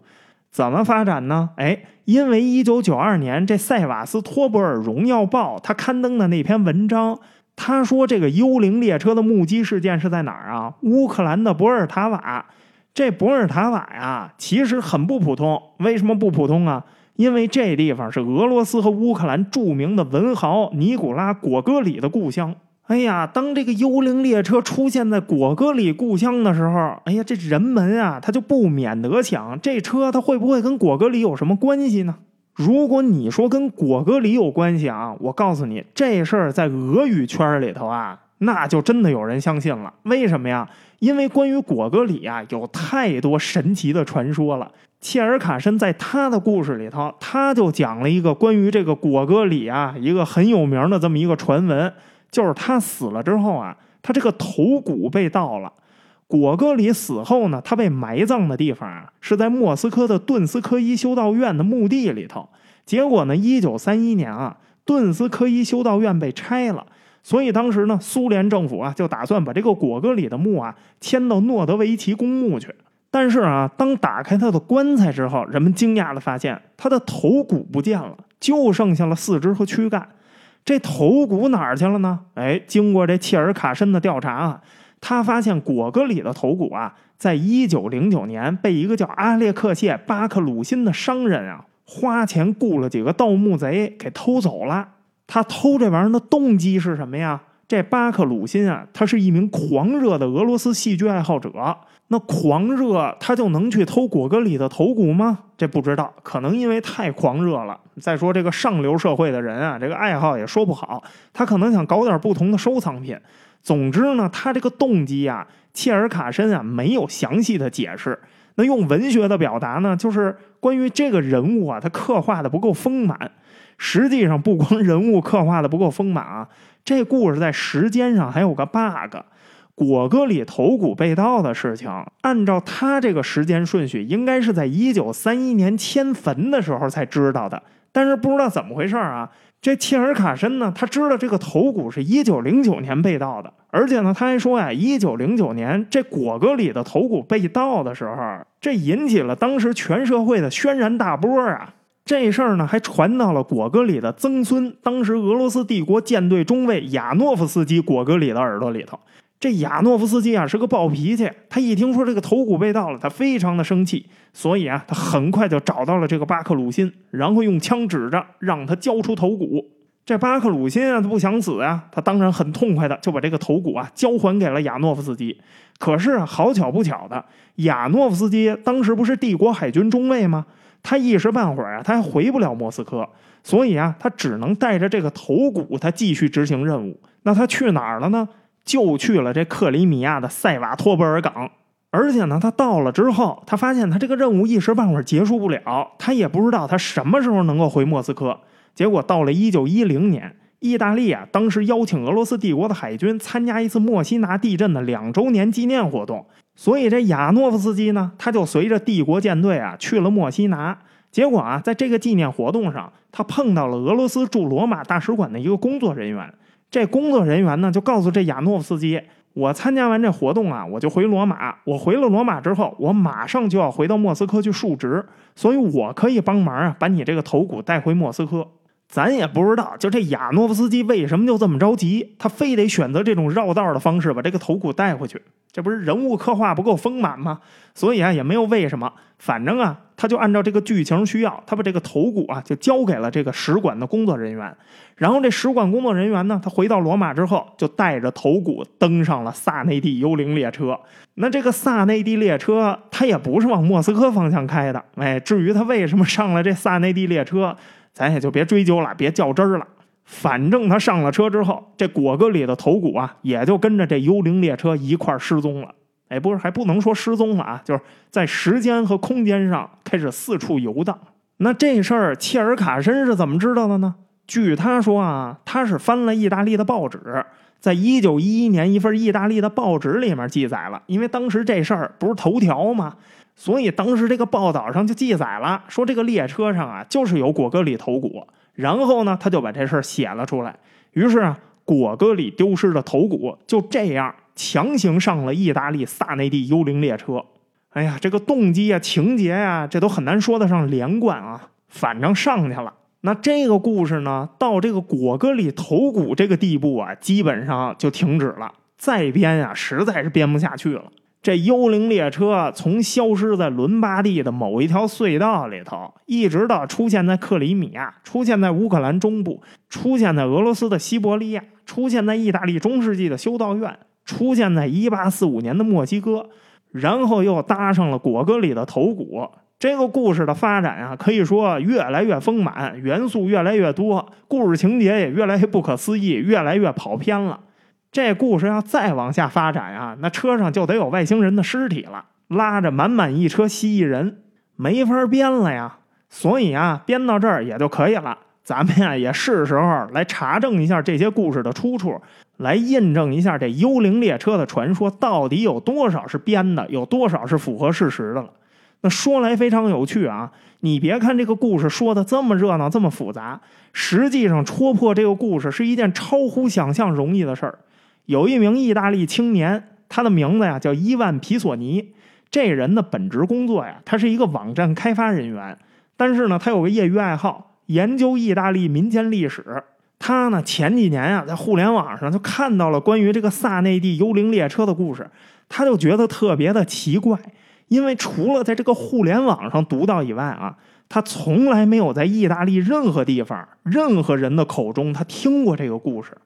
[SPEAKER 1] 怎么发展呢？哎，因为一九九二年这塞瓦斯托波尔荣耀报他刊登的那篇文章，他说这个幽灵列车的目击事件是在哪儿啊？乌克兰的博尔塔瓦。这博尔塔瓦呀，其实很不普通。为什么不普通啊？因为这地方是俄罗斯和乌克兰著名的文豪尼古拉·果戈里的故乡。哎呀，当这个幽灵列车出现在果戈里故乡的时候，哎呀，这人们啊，他就不免得想，这车它会不会跟果戈里有什么关系呢？如果你说跟果戈里有关系啊，我告诉你，这事儿在俄语圈里头啊，那就真的有人相信了。为什么呀？因为关于果戈里啊，有太多神奇的传说了。切尔卡申在他的故事里头，他就讲了一个关于这个果戈里啊，一个很有名的这么一个传闻，就是他死了之后啊，他这个头骨被盗了。果戈里死后呢，他被埋葬的地方啊，是在莫斯科的顿斯科伊修道院的墓地里头。结果呢，一九三一年啊，顿斯科伊修道院被拆了，所以当时呢，苏联政府啊，就打算把这个果戈里的墓啊，迁到诺德维奇公墓去。但是啊，当打开他的棺材之后，人们惊讶的发现他的头骨不见了，就剩下了四肢和躯干。这头骨哪儿去了呢？哎，经过这切尔卡申的调查啊，他发现果戈里的头骨啊，在一九零九年被一个叫阿列克谢·巴克鲁辛的商人啊，花钱雇了几个盗墓贼给偷走了。他偷这玩意儿的动机是什么呀？这巴克鲁辛啊，他是一名狂热的俄罗斯戏剧爱好者。那狂热，他就能去偷果戈里的头骨吗？这不知道，可能因为太狂热了。再说这个上流社会的人啊，这个爱好也说不好，他可能想搞点不同的收藏品。总之呢，他这个动机啊，切尔卡申啊没有详细的解释。那用文学的表达呢，就是关于这个人物啊，他刻画的不够丰满。实际上，不光人物刻画的不够丰满啊，这故事在时间上还有个 bug。果戈里头骨被盗的事情，按照他这个时间顺序，应该是在一九三一年迁坟的时候才知道的。但是不知道怎么回事啊，这切尔卡申呢，他知道这个头骨是一九零九年被盗的，而且呢，他还说呀，一九零九年这果戈里的头骨被盗的时候，这引起了当时全社会的轩然大波啊。这事儿呢，还传到了果戈里的曾孙，当时俄罗斯帝国舰队中尉亚诺夫斯基果戈里的耳朵里头。这亚诺夫斯基啊是个暴脾气，他一听说这个头骨被盗了，他非常的生气，所以啊，他很快就找到了这个巴克鲁辛，然后用枪指着让他交出头骨。这巴克鲁辛啊，他不想死呀，他当然很痛快的就把这个头骨啊交还给了亚诺夫斯基。可是好巧不巧的，亚诺夫斯基当时不是帝国海军中尉吗？他一时半会儿啊，他还回不了莫斯科，所以啊，他只能带着这个头骨，他继续执行任务。那他去哪儿了呢？就去了这克里米亚的塞瓦托波尔港，而且呢，他到了之后，他发现他这个任务一时半会儿结束不了，他也不知道他什么时候能够回莫斯科。结果到了一九一零年，意大利啊，当时邀请俄罗斯帝国的海军参加一次墨西拿地震的两周年纪念活动，所以这亚诺夫斯基呢，他就随着帝国舰队啊去了墨西拿。结果啊，在这个纪念活动上，他碰到了俄罗斯驻罗马大使馆的一个工作人员。这工作人员呢，就告诉这亚诺夫斯基：“我参加完这活动啊，我就回罗马。我回了罗马之后，我马上就要回到莫斯科去述职，所以我可以帮忙啊，把你这个头骨带回莫斯科。”咱也不知道，就这亚诺夫斯基为什么就这么着急，他非得选择这种绕道的方式把这个头骨带回去。这不是人物刻画不够丰满吗？所以啊，也没有为什么，反正啊，他就按照这个剧情需要，他把这个头骨啊就交给了这个使馆的工作人员。然后这使馆工作人员呢，他回到罗马之后，就带着头骨登上了萨内蒂幽灵列车。那这个萨内蒂列车，它也不是往莫斯科方向开的。哎，至于他为什么上了这萨内蒂列车，咱也就别追究了，别较真儿了。反正他上了车之后，这果戈里的头骨啊，也就跟着这幽灵列车一块失踪了。哎，不是，还不能说失踪了啊，就是在时间和空间上开始四处游荡。那这事儿切尔卡申是怎么知道的呢？据他说啊，他是翻了意大利的报纸，在一九一一年一份意大利的报纸里面记载了，因为当时这事儿不是头条吗？所以当时这个报道上就记载了，说这个列车上啊，就是有果戈里头骨。然后呢，他就把这事儿写了出来。于是啊，果戈里丢失的头骨就这样强行上了意大利萨内蒂幽灵列车。哎呀，这个动机啊、情节呀，这都很难说得上连贯啊。反正上去了。那这个故事呢，到这个果戈里头骨这个地步啊，基本上就停止了。再编啊，实在是编不下去了。这幽灵列车从消失在伦巴第的某一条隧道里头，一直到出现在克里米亚，出现在乌克兰中部，出现在俄罗斯的西伯利亚，出现在意大利中世纪的修道院，出现在1845年的墨西哥，然后又搭上了果戈里的头骨。这个故事的发展啊，可以说越来越丰满，元素越来越多，故事情节也越来越不可思议，越来越跑偏了。这故事要再往下发展呀，那车上就得有外星人的尸体了，拉着满满一车蜥蜴人，没法编了呀。所以啊，编到这儿也就可以了。咱们呀，也是时候来查证一下这些故事的出处，来印证一下这幽灵列车的传说到底有多少是编的，有多少是符合事实的了。那说来非常有趣啊，你别看这个故事说的这么热闹，这么复杂，实际上戳破这个故事是一件超乎想象容易的事儿。有一名意大利青年，他的名字呀叫伊万皮索尼。这人的本职工作呀，他是一个网站开发人员。但是呢，他有个业余爱好，研究意大利民间历史。他呢，前几年啊，在互联网上就看到了关于这个萨内蒂幽灵列车的故事，他就觉得特别的奇怪，因为除了在这个互联网上读到以外啊，他从来没有在意大利任何地方、任何人的口中他听过这个故事。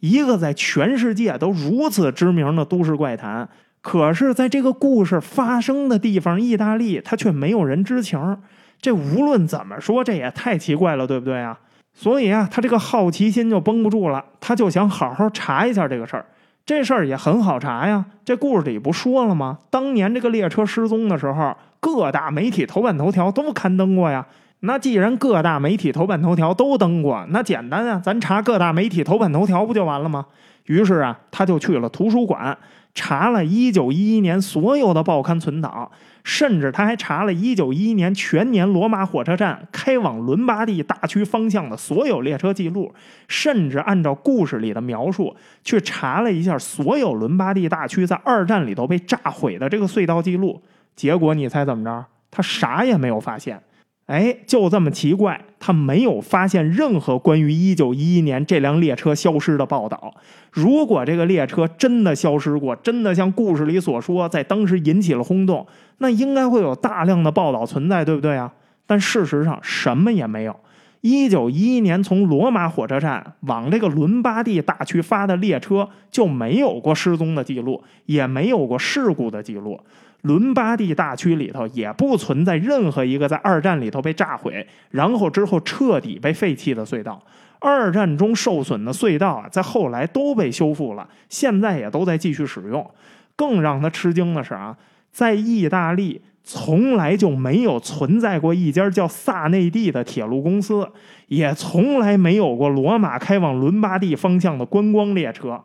[SPEAKER 1] 一个在全世界都如此知名的都市怪谈，可是在这个故事发生的地方——意大利，他却没有人知情。这无论怎么说，这也太奇怪了，对不对啊？所以啊，他这个好奇心就绷不住了，他就想好好查一下这个事儿。这事儿也很好查呀。这故事里不说了吗？当年这个列车失踪的时候，各大媒体头版头条都刊登过呀。那既然各大媒体头版头条都登过，那简单啊，咱查各大媒体头版头条不就完了吗？于是啊，他就去了图书馆，查了1911年所有的报刊存档，甚至他还查了1911年全年罗马火车站开往伦巴第大区方向的所有列车记录，甚至按照故事里的描述去查了一下所有伦巴第大区在二战里头被炸毁的这个隧道记录。结果你猜怎么着？他啥也没有发现。哎，就这么奇怪，他没有发现任何关于一九一一年这辆列车消失的报道。如果这个列车真的消失过，真的像故事里所说，在当时引起了轰动，那应该会有大量的报道存在，对不对啊？但事实上什么也没有。一九一一年从罗马火车站往这个伦巴第大区发的列车就没有过失踪的记录，也没有过事故的记录。伦巴第大区里头也不存在任何一个在二战里头被炸毁，然后之后彻底被废弃的隧道。二战中受损的隧道啊，在后来都被修复了，现在也都在继续使用。更让他吃惊的是啊，在意大利从来就没有存在过一家叫萨内蒂的铁路公司，也从来没有过罗马开往伦巴第方向的观光列车。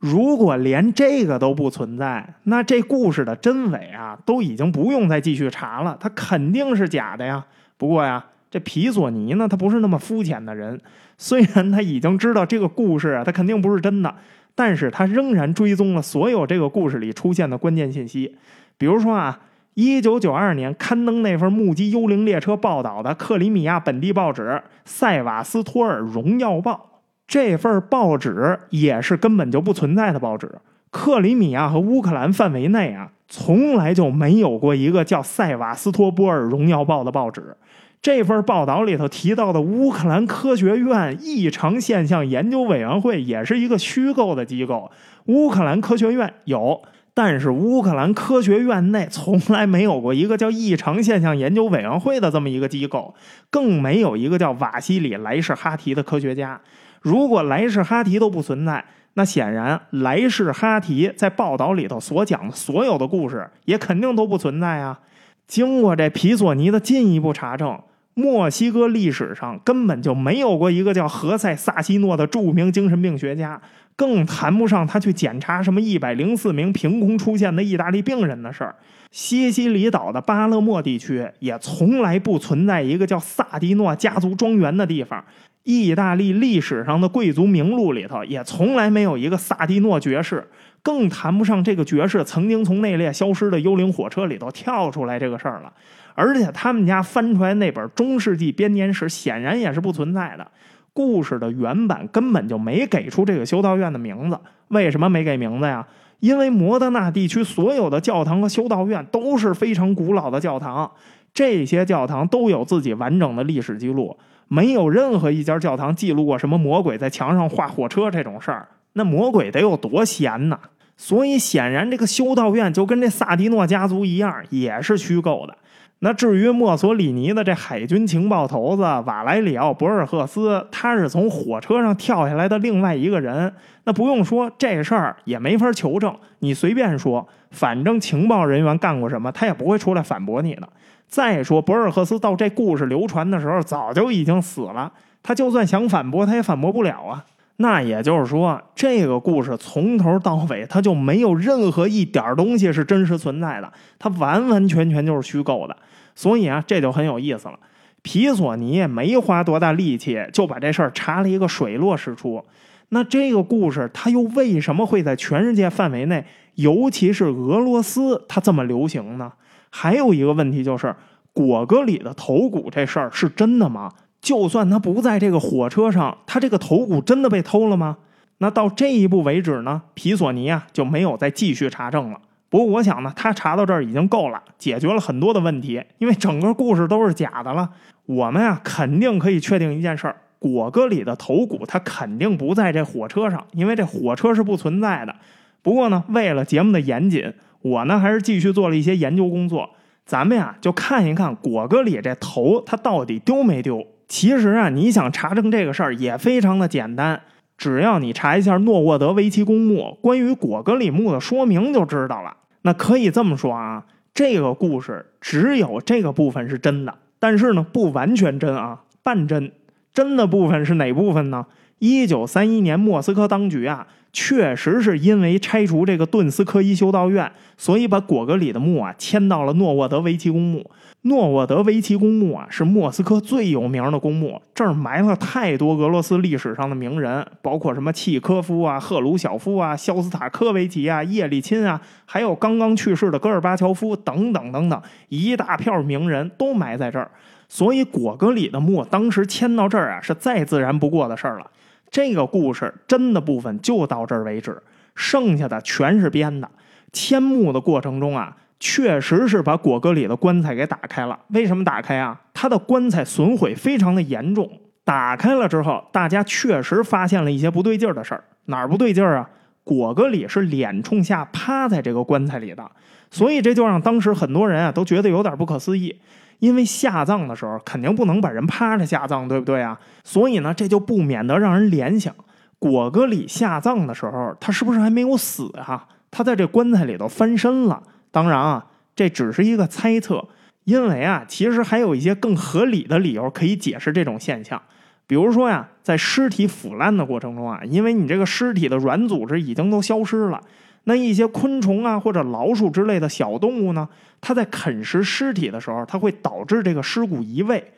[SPEAKER 1] 如果连这个都不存在，那这故事的真伪啊，都已经不用再继续查了，它肯定是假的呀。不过呀，这皮索尼呢，他不是那么肤浅的人，虽然他已经知道这个故事啊，他肯定不是真的，但是他仍然追踪了所有这个故事里出现的关键信息，比如说啊，一九九二年刊登那份目击幽灵列车报道的克里米亚本地报纸《塞瓦斯托尔荣耀报》。这份报纸也是根本就不存在的报纸。克里米亚和乌克兰范围内啊，从来就没有过一个叫《塞瓦斯托波尔荣耀报》的报纸。这份报道里头提到的乌克兰科学院异常现象研究委员会也是一个虚构的机构。乌克兰科学院有，但是乌克兰科学院内从来没有过一个叫异常现象研究委员会的这么一个机构，更没有一个叫瓦西里莱什哈提的科学家。如果莱士哈提都不存在，那显然莱士哈提在报道里头所讲的所有的故事也肯定都不存在啊。经过这皮索尼的进一步查证，墨西哥历史上根本就没有过一个叫何塞·萨西诺的著名精神病学家，更谈不上他去检查什么一百零四名凭空出现的意大利病人的事儿。西西里岛的巴勒莫地区也从来不存在一个叫萨迪诺家族庄园的地方。意大利历史上的贵族名录里头也从来没有一个萨蒂诺爵士，更谈不上这个爵士曾经从那列消失的幽灵火车里头跳出来这个事儿了。而且他们家翻出来那本中世纪编年史显然也是不存在的。故事的原版根本就没给出这个修道院的名字。为什么没给名字呀？因为摩德纳地区所有的教堂和修道院都是非常古老的教堂，这些教堂都有自己完整的历史记录。没有任何一家教堂记录过什么魔鬼在墙上画火车这种事儿，那魔鬼得有多闲呢？所以显然这个修道院就跟这萨迪诺家族一样，也是虚构的。那至于墨索里尼的这海军情报头子瓦莱里奥·博尔赫斯，他是从火车上跳下来的另外一个人，那不用说这事儿也没法求证，你随便说，反正情报人员干过什么，他也不会出来反驳你的。再说，博尔赫斯到这故事流传的时候，早就已经死了。他就算想反驳，他也反驳不了啊。那也就是说，这个故事从头到尾，他就没有任何一点东西是真实存在的，它完完全全就是虚构的。所以啊，这就很有意思了。皮索尼也没花多大力气，就把这事儿查了一个水落石出。那这个故事，它又为什么会在全世界范围内，尤其是俄罗斯，它这么流行呢？还有一个问题就是，果戈里的头骨这事儿是真的吗？就算他不在这个火车上，他这个头骨真的被偷了吗？那到这一步为止呢，皮索尼啊就没有再继续查证了。不过我想呢，他查到这儿已经够了，解决了很多的问题，因为整个故事都是假的了。我们啊肯定可以确定一件事儿：果戈里的头骨他肯定不在这火车上，因为这火车是不存在的。不过呢，为了节目的严谨。我呢，还是继续做了一些研究工作。咱们呀，就看一看果戈里这头，他到底丢没丢？其实啊，你想查证这个事儿也非常的简单。只要你查一下诺沃德维奇公墓关于果戈里墓的说明就知道了。那可以这么说啊，这个故事只有这个部分是真的，但是呢，不完全真啊，半真。真的部分是哪部分呢？一九三一年，莫斯科当局啊。确实是因为拆除这个顿斯科伊修道院，所以把果戈里的墓啊迁到了诺沃德维奇公墓。诺沃德维奇公墓啊是莫斯科最有名的公墓，这儿埋了太多俄罗斯历史上的名人，包括什么契科夫啊、赫鲁晓夫啊、肖斯塔科维奇啊、叶利钦啊，还有刚刚去世的戈尔巴乔夫等等等等，一大票名人都埋在这儿。所以果戈里的墓当时迁到这儿啊，是再自然不过的事儿了。这个故事真的部分就到这儿为止，剩下的全是编的。迁墓的过程中啊，确实是把果戈里的棺材给打开了。为什么打开啊？他的棺材损毁非常的严重。打开了之后，大家确实发现了一些不对劲儿的事儿。哪儿不对劲儿啊？果戈里是脸冲下趴在这个棺材里的，所以这就让当时很多人啊都觉得有点不可思议。因为下葬的时候肯定不能把人趴着下葬，对不对啊？所以呢，这就不免得让人联想，果戈里下葬的时候，他是不是还没有死啊？他在这棺材里头翻身了。当然啊，这只是一个猜测，因为啊，其实还有一些更合理的理由可以解释这种现象。比如说呀，在尸体腐烂的过程中啊，因为你这个尸体的软组织已经都消失了。那一些昆虫啊，或者老鼠之类的小动物呢，它在啃食尸体的时候，它会导致这个尸骨移位。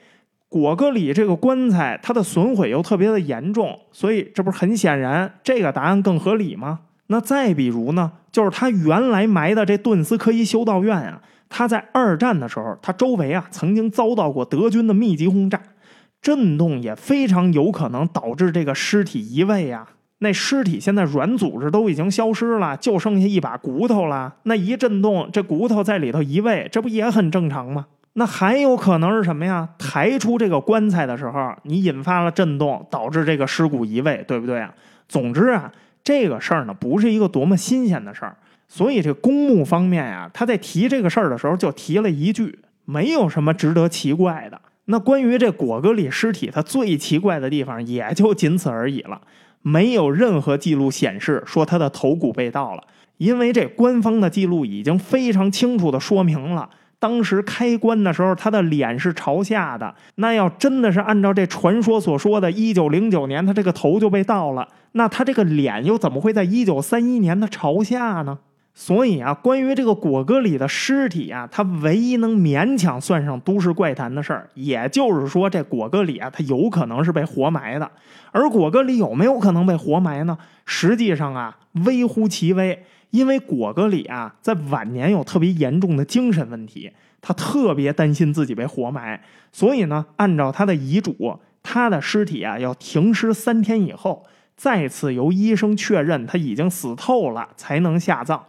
[SPEAKER 1] 果戈里这个棺材，它的损毁又特别的严重，所以这不是很显然，这个答案更合理吗？那再比如呢，就是他原来埋的这顿斯科伊修道院啊，他在二战的时候，它周围啊曾经遭到过德军的密集轰炸，震动也非常有可能导致这个尸体移位呀。那尸体现在软组织都已经消失了，就剩下一把骨头了。那一震动，这骨头在里头移位，这不也很正常吗？那还有可能是什么呀？抬出这个棺材的时候，你引发了震动，导致这个尸骨移位，对不对啊？总之啊，这个事儿呢，不是一个多么新鲜的事儿。所以这公墓方面呀，他在提这个事儿的时候，就提了一句，没有什么值得奇怪的。那关于这果戈里尸体，它最奇怪的地方也就仅此而已了。没有任何记录显示说他的头骨被盗了，因为这官方的记录已经非常清楚的说明了，当时开棺的时候他的脸是朝下的。那要真的是按照这传说所说的，一九零九年他这个头就被盗了，那他这个脸又怎么会在一九三一年的朝下呢？所以啊，关于这个果戈里的尸体啊，他唯一能勉强算上都市怪谈的事儿，也就是说，这果戈里啊，他有可能是被活埋的。而果戈里有没有可能被活埋呢？实际上啊，微乎其微。因为果戈里啊，在晚年有特别严重的精神问题，他特别担心自己被活埋，所以呢，按照他的遗嘱，他的尸体啊要停尸三天以后，再次由医生确认他已经死透了，才能下葬。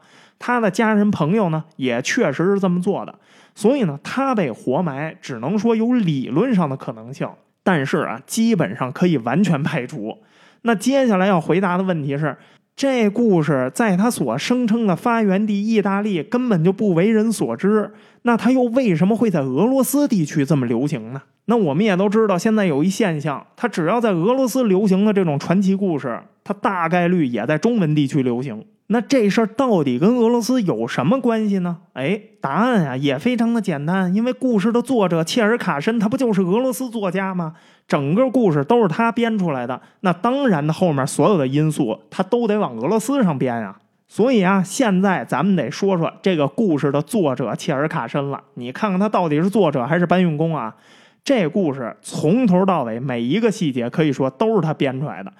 [SPEAKER 1] 他的家人朋友呢，也确实是这么做的，所以呢，他被活埋只能说有理论上的可能性，但是啊，基本上可以完全排除。那接下来要回答的问题是，这故事在他所声称的发源地意大利根本就不为人所知，那他又为什么会在俄罗斯地区这么流行呢？那我们也都知道，现在有一现象，他只要在俄罗斯流行的这种传奇故事，它大概率也在中文地区流行。那这事儿到底跟俄罗斯有什么关系呢？哎，答案啊也非常的简单，因为故事的作者切尔卡申他不就是俄罗斯作家吗？整个故事都是他编出来的，那当然的后面所有的因素他都得往俄罗斯上编啊。所以啊，现在咱们得说说这个故事的作者切尔卡申了。你看看他到底是作者还是搬运工啊？这故事从头到尾每一个细节可以说都是他编出来的。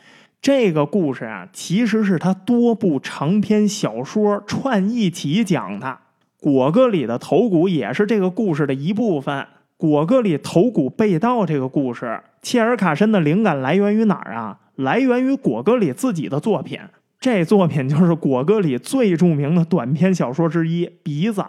[SPEAKER 1] 这个故事啊，其实是他多部长篇小说串一起讲的。果戈里的头骨也是这个故事的一部分。果戈里头骨被盗这个故事，切尔卡申的灵感来源于哪儿啊？来源于果戈里自己的作品。这作品就是果戈里最著名的短篇小说之一《鼻子》。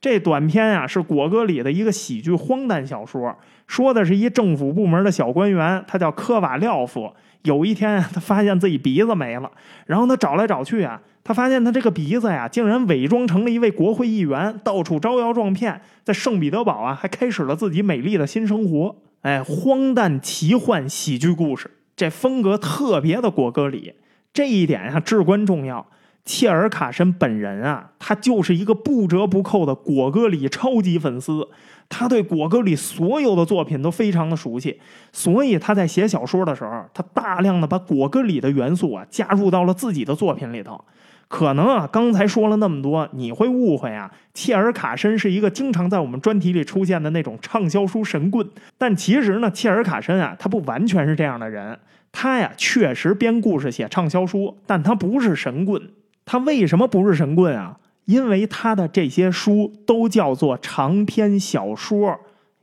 [SPEAKER 1] 这短篇啊，是果戈里的一个喜剧荒诞小说，说的是一政府部门的小官员，他叫科瓦廖夫。有一天，他发现自己鼻子没了，然后他找来找去啊，他发现他这个鼻子呀，竟然伪装成了一位国会议员，到处招摇撞骗，在圣彼得堡啊，还开始了自己美丽的新生活。哎，荒诞奇幻喜剧故事，这风格特别的果戈里，这一点啊至关重要。切尔卡申本人啊，他就是一个不折不扣的果戈里超级粉丝，他对果戈里所有的作品都非常的熟悉，所以他在写小说的时候，他大量的把果戈里的元素啊加入到了自己的作品里头。可能啊，刚才说了那么多，你会误会啊，切尔卡申是一个经常在我们专题里出现的那种畅销书神棍。但其实呢，切尔卡申啊，他不完全是这样的人，他呀确实编故事写畅销书，但他不是神棍。他为什么不是神棍啊？因为他的这些书都叫做长篇小说，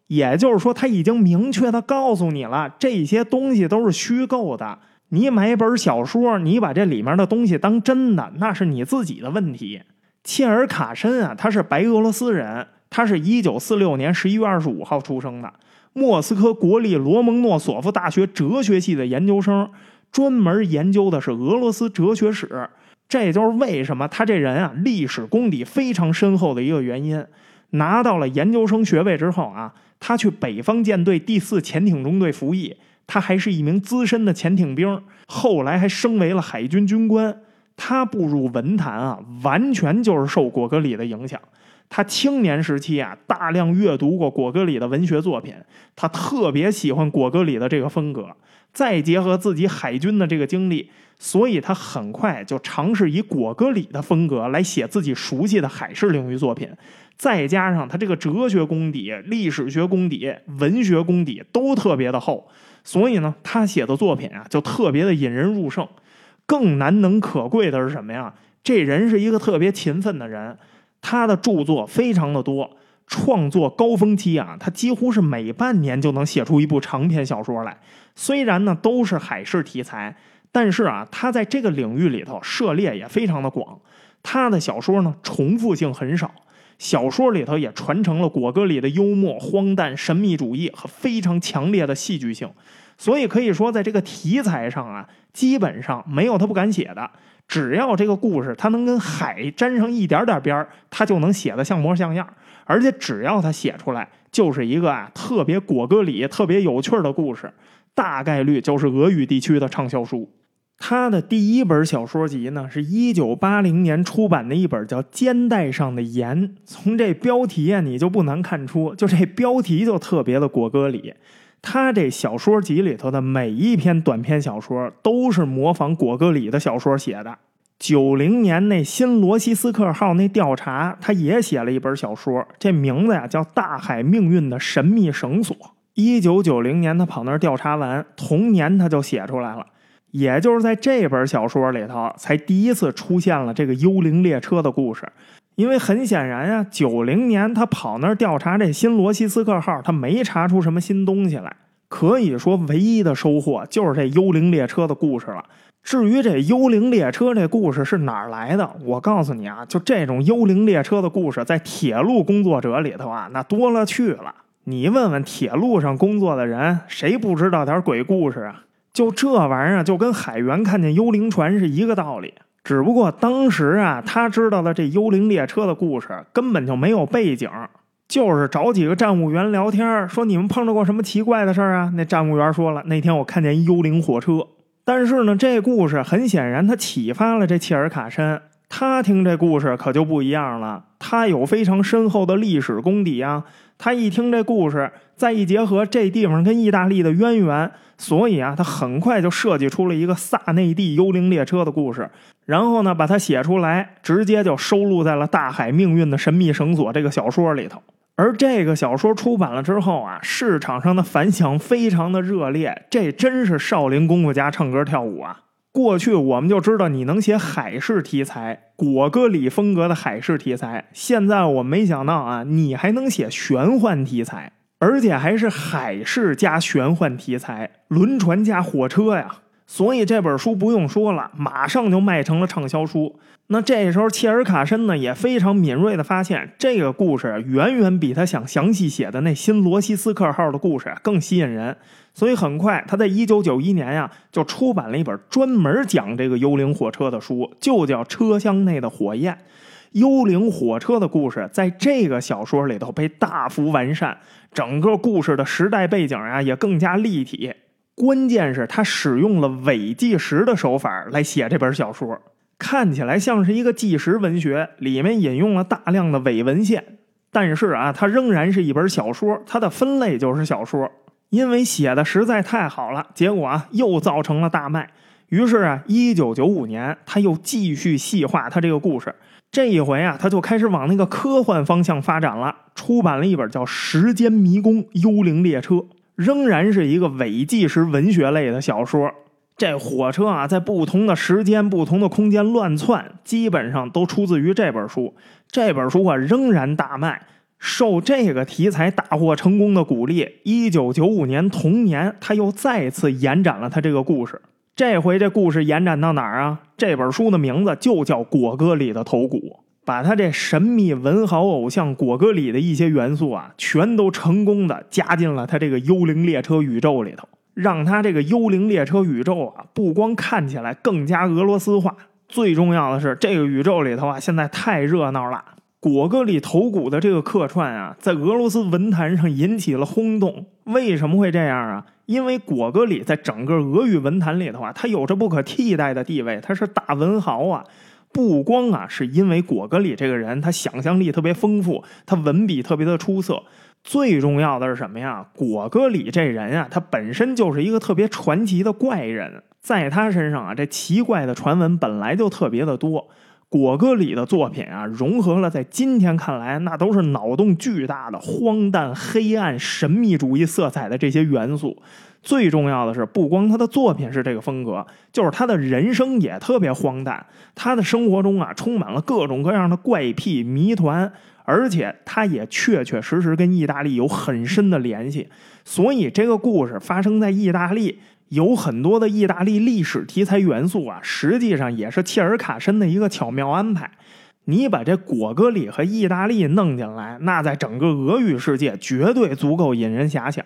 [SPEAKER 1] 也就是说，他已经明确的告诉你了，这些东西都是虚构的。你买本小说，你把这里面的东西当真的，那是你自己的问题。切尔卡申啊，他是白俄罗斯人，他是一九四六年十一月二十五号出生的，莫斯科国立罗蒙诺索夫大学哲学系的研究生，专门研究的是俄罗斯哲学史。这也就是为什么他这人啊，历史功底非常深厚的一个原因。拿到了研究生学位之后啊，他去北方舰队第四潜艇中队服役。他还是一名资深的潜艇兵，后来还升为了海军军官。他步入文坛啊，完全就是受果戈里的影响。他青年时期啊，大量阅读过果戈里的文学作品，他特别喜欢果戈里的这个风格。再结合自己海军的这个经历，所以他很快就尝试以果戈里的风格来写自己熟悉的海事领域作品。再加上他这个哲学功底、历史学功底、文学功底都特别的厚。所以呢，他写的作品啊，就特别的引人入胜。更难能可贵的是什么呀？这人是一个特别勤奋的人，他的著作非常的多。创作高峰期啊，他几乎是每半年就能写出一部长篇小说来。虽然呢都是海事题材，但是啊，他在这个领域里头涉猎也非常的广。他的小说呢，重复性很少。小说里头也传承了果戈里的幽默、荒诞、神秘主义和非常强烈的戏剧性，所以可以说，在这个题材上啊，基本上没有他不敢写的。只要这个故事他能跟海沾上一点点边儿，他就能写的像模像样。而且只要他写出来，就是一个啊特别果戈里、特别有趣的故事，大概率就是俄语地区的畅销书。他的第一本小说集呢，是一九八零年出版的一本叫《肩带上的盐》。从这标题啊，你就不难看出，就这标题就特别的果戈里。他这小说集里头的每一篇短篇小说，都是模仿果戈里的小说写的。九零年那新罗西斯克号那调查，他也写了一本小说，这名字呀叫《大海命运的神秘绳索》。一九九零年他跑那儿调查完，同年他就写出来了。也就是在这本小说里头，才第一次出现了这个幽灵列车的故事。因为很显然呀，九零年他跑那儿调查这新罗西斯克号，他没查出什么新东西来。可以说，唯一的收获就是这幽灵列车的故事了。至于这幽灵列车这故事是哪儿来的，我告诉你啊，就这种幽灵列车的故事，在铁路工作者里头啊，那多了去了。你问问铁路上工作的人，谁不知道点鬼故事啊？就这玩意儿，就跟海员看见幽灵船是一个道理。只不过当时啊，他知道了这幽灵列车的故事，根本就没有背景，就是找几个站务员聊天，说你们碰到过什么奇怪的事儿啊？那站务员说了，那天我看见幽灵火车。但是呢，这故事很显然，他启发了这切尔卡申。他听这故事可就不一样了，他有非常深厚的历史功底啊。他一听这故事，再一结合这地方跟意大利的渊源，所以啊，他很快就设计出了一个萨内蒂幽灵列车的故事。然后呢，把它写出来，直接就收录在了《大海命运的神秘绳索》这个小说里头。而这个小说出版了之后啊，市场上的反响非常的热烈。这真是少林功夫家唱歌跳舞啊！过去我们就知道你能写海事题材，果戈里风格的海事题材。现在我没想到啊，你还能写玄幻题材，而且还是海事加玄幻题材，轮船加火车呀！所以这本书不用说了，马上就卖成了畅销书。那这时候切尔卡申呢也非常敏锐的发现，这个故事远远比他想详细写的那新罗西斯克号的故事更吸引人。所以很快，他在一九九一年呀就出版了一本专门讲这个幽灵火车的书，就叫《车厢内的火焰》。幽灵火车的故事在这个小说里头被大幅完善，整个故事的时代背景呀也更加立体。关键是他使用了伪纪实的手法来写这本小说，看起来像是一个纪实文学，里面引用了大量的伪文献。但是啊，它仍然是一本小说，它的分类就是小说。因为写的实在太好了，结果啊又造成了大卖。于是啊，一九九五年他又继续细化他这个故事。这一回啊，他就开始往那个科幻方向发展了，出版了一本叫《时间迷宫：幽灵列车》，仍然是一个伪纪实文学类的小说。这火车啊，在不同的时间、不同的空间乱窜，基本上都出自于这本书。这本书啊，仍然大卖。受这个题材大获成功的鼓励，一九九五年同年，他又再次延展了他这个故事。这回这故事延展到哪儿啊？这本书的名字就叫《果戈里的头骨》，把他这神秘文豪偶像果戈里的一些元素啊，全都成功的加进了他这个幽灵列车宇宙里头，让他这个幽灵列车宇宙啊，不光看起来更加俄罗斯化，最重要的是这个宇宙里头啊，现在太热闹了。果戈里头骨的这个客串啊，在俄罗斯文坛上引起了轰动。为什么会这样啊？因为果戈里在整个俄语文坛里头啊，他有着不可替代的地位，他是大文豪啊。不光啊，是因为果戈里这个人，他想象力特别丰富，他文笔特别的出色。最重要的是什么呀？果戈里这人啊，他本身就是一个特别传奇的怪人，在他身上啊，这奇怪的传闻本来就特别的多。果戈里的作品啊，融合了在今天看来那都是脑洞巨大的荒诞、黑暗、神秘主义色彩的这些元素。最重要的是，不光他的作品是这个风格，就是他的人生也特别荒诞。他的生活中啊，充满了各种各样的怪癖谜团，而且他也确确实实跟意大利有很深的联系。所以，这个故事发生在意大利。有很多的意大利历史题材元素啊，实际上也是切尔卡申的一个巧妙安排。你把这果戈里和意大利弄进来，那在整个俄语世界绝对足够引人遐想。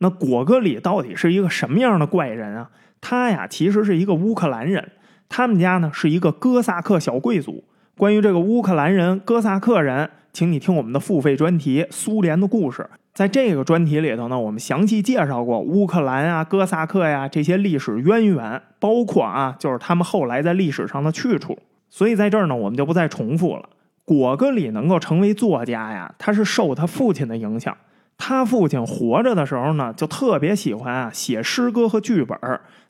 [SPEAKER 1] 那果戈里到底是一个什么样的怪人啊？他呀，其实是一个乌克兰人，他们家呢是一个哥萨克小贵族。关于这个乌克兰人、哥萨克人，请你听我们的付费专题《苏联的故事》。在这个专题里头呢，我们详细介绍过乌克兰啊、哥萨克呀这些历史渊源，包括啊，就是他们后来在历史上的去处。所以在这儿呢，我们就不再重复了。果戈里能够成为作家呀，他是受他父亲的影响。他父亲活着的时候呢，就特别喜欢啊写诗歌和剧本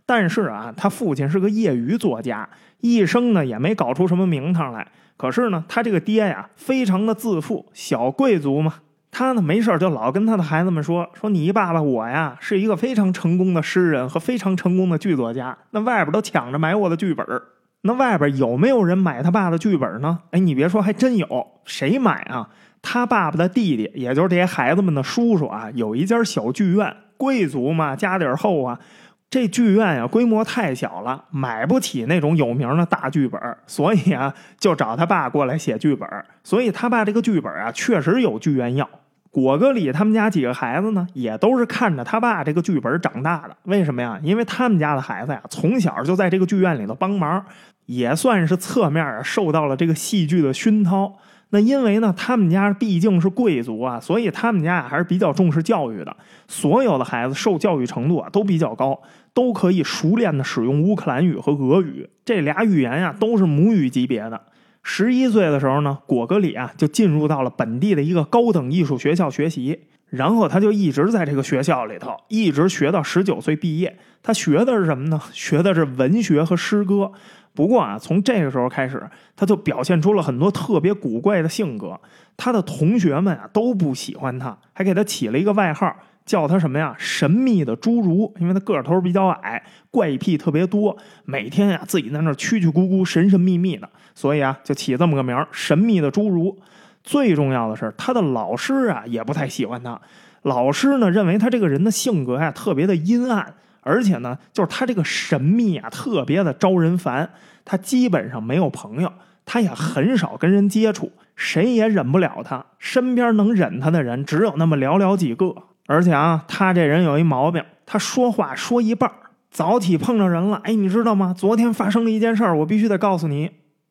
[SPEAKER 1] 但是啊，他父亲是个业余作家，一生呢也没搞出什么名堂来。可是呢，他这个爹呀，非常的自负，小贵族嘛。他呢，没事就老跟他的孩子们说：“说你爸爸我呀，是一个非常成功的诗人和非常成功的剧作家。那外边都抢着买我的剧本那外边有没有人买他爸的剧本呢？哎，你别说，还真有。谁买啊？他爸爸的弟弟，也就是这些孩子们的叔叔啊，有一家小剧院，贵族嘛，家底厚啊。这剧院呀，规模太小了，买不起那种有名的大剧本所以啊，就找他爸过来写剧本所以他爸这个剧本啊，确实有剧院要。”果戈里他们家几个孩子呢，也都是看着他爸这个剧本长大的。为什么呀？因为他们家的孩子呀，从小就在这个剧院里头帮忙，也算是侧面啊受到了这个戏剧的熏陶。那因为呢，他们家毕竟是贵族啊，所以他们家呀还是比较重视教育的。所有的孩子受教育程度啊都比较高，都可以熟练的使用乌克兰语和俄语这俩语言呀，都是母语级别的。十一岁的时候呢，果戈里啊就进入到了本地的一个高等艺术学校学习，然后他就一直在这个学校里头，一直学到十九岁毕业。他学的是什么呢？学的是文学和诗歌。不过啊，从这个时候开始，他就表现出了很多特别古怪的性格。他的同学们啊都不喜欢他，还给他起了一个外号。叫他什么呀？神秘的侏儒，因为他个头比较矮，怪癖特别多，每天呀自己在那蛐蛐咕咕、神神秘秘的，所以啊就起这么个名儿——神秘的侏儒。最重要的是，他的老师啊也不太喜欢他。老师呢认为他这个人的性格呀特别的阴暗，而且呢就是他这个神秘啊特别的招人烦。他基本上没有朋友，他也很少跟人接触，谁也忍不了他。身边能忍他的人只有那么寥寥几个。而且啊，他这人有一毛病，他说话说一半儿早起碰着人了。哎，你知道吗？昨天发生了一件事儿，我必须得告诉你。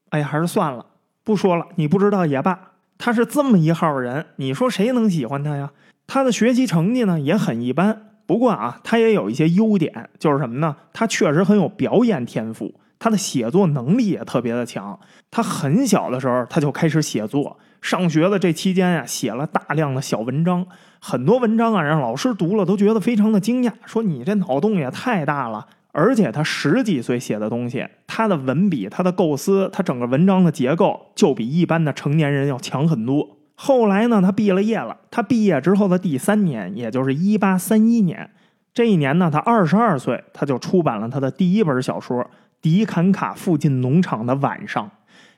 [SPEAKER 1] 哎，还是算了，不说了。你不知道也罢。他是这么一号人，你说谁能喜欢他呀？他的学习成绩呢也很一般，不过啊，他也有一些优点，就是什么呢？他确实很有表演天赋，他的写作能力也特别的强。他很小的时候他就开始写作，上学的这期间呀，写了大量的小文章，很多文章啊，让老师读了都觉得非常的惊讶，说你这脑洞也太大了。而且他十几岁写的东西，他的文笔、他的构思、他整个文章的结构，就比一般的成年人要强很多。后来呢，他毕了业了。他毕业之后的第三年，也就是一八三一年，这一年呢，他二十二岁，他就出版了他的第一本小说《迪坎卡附近农场的晚上》。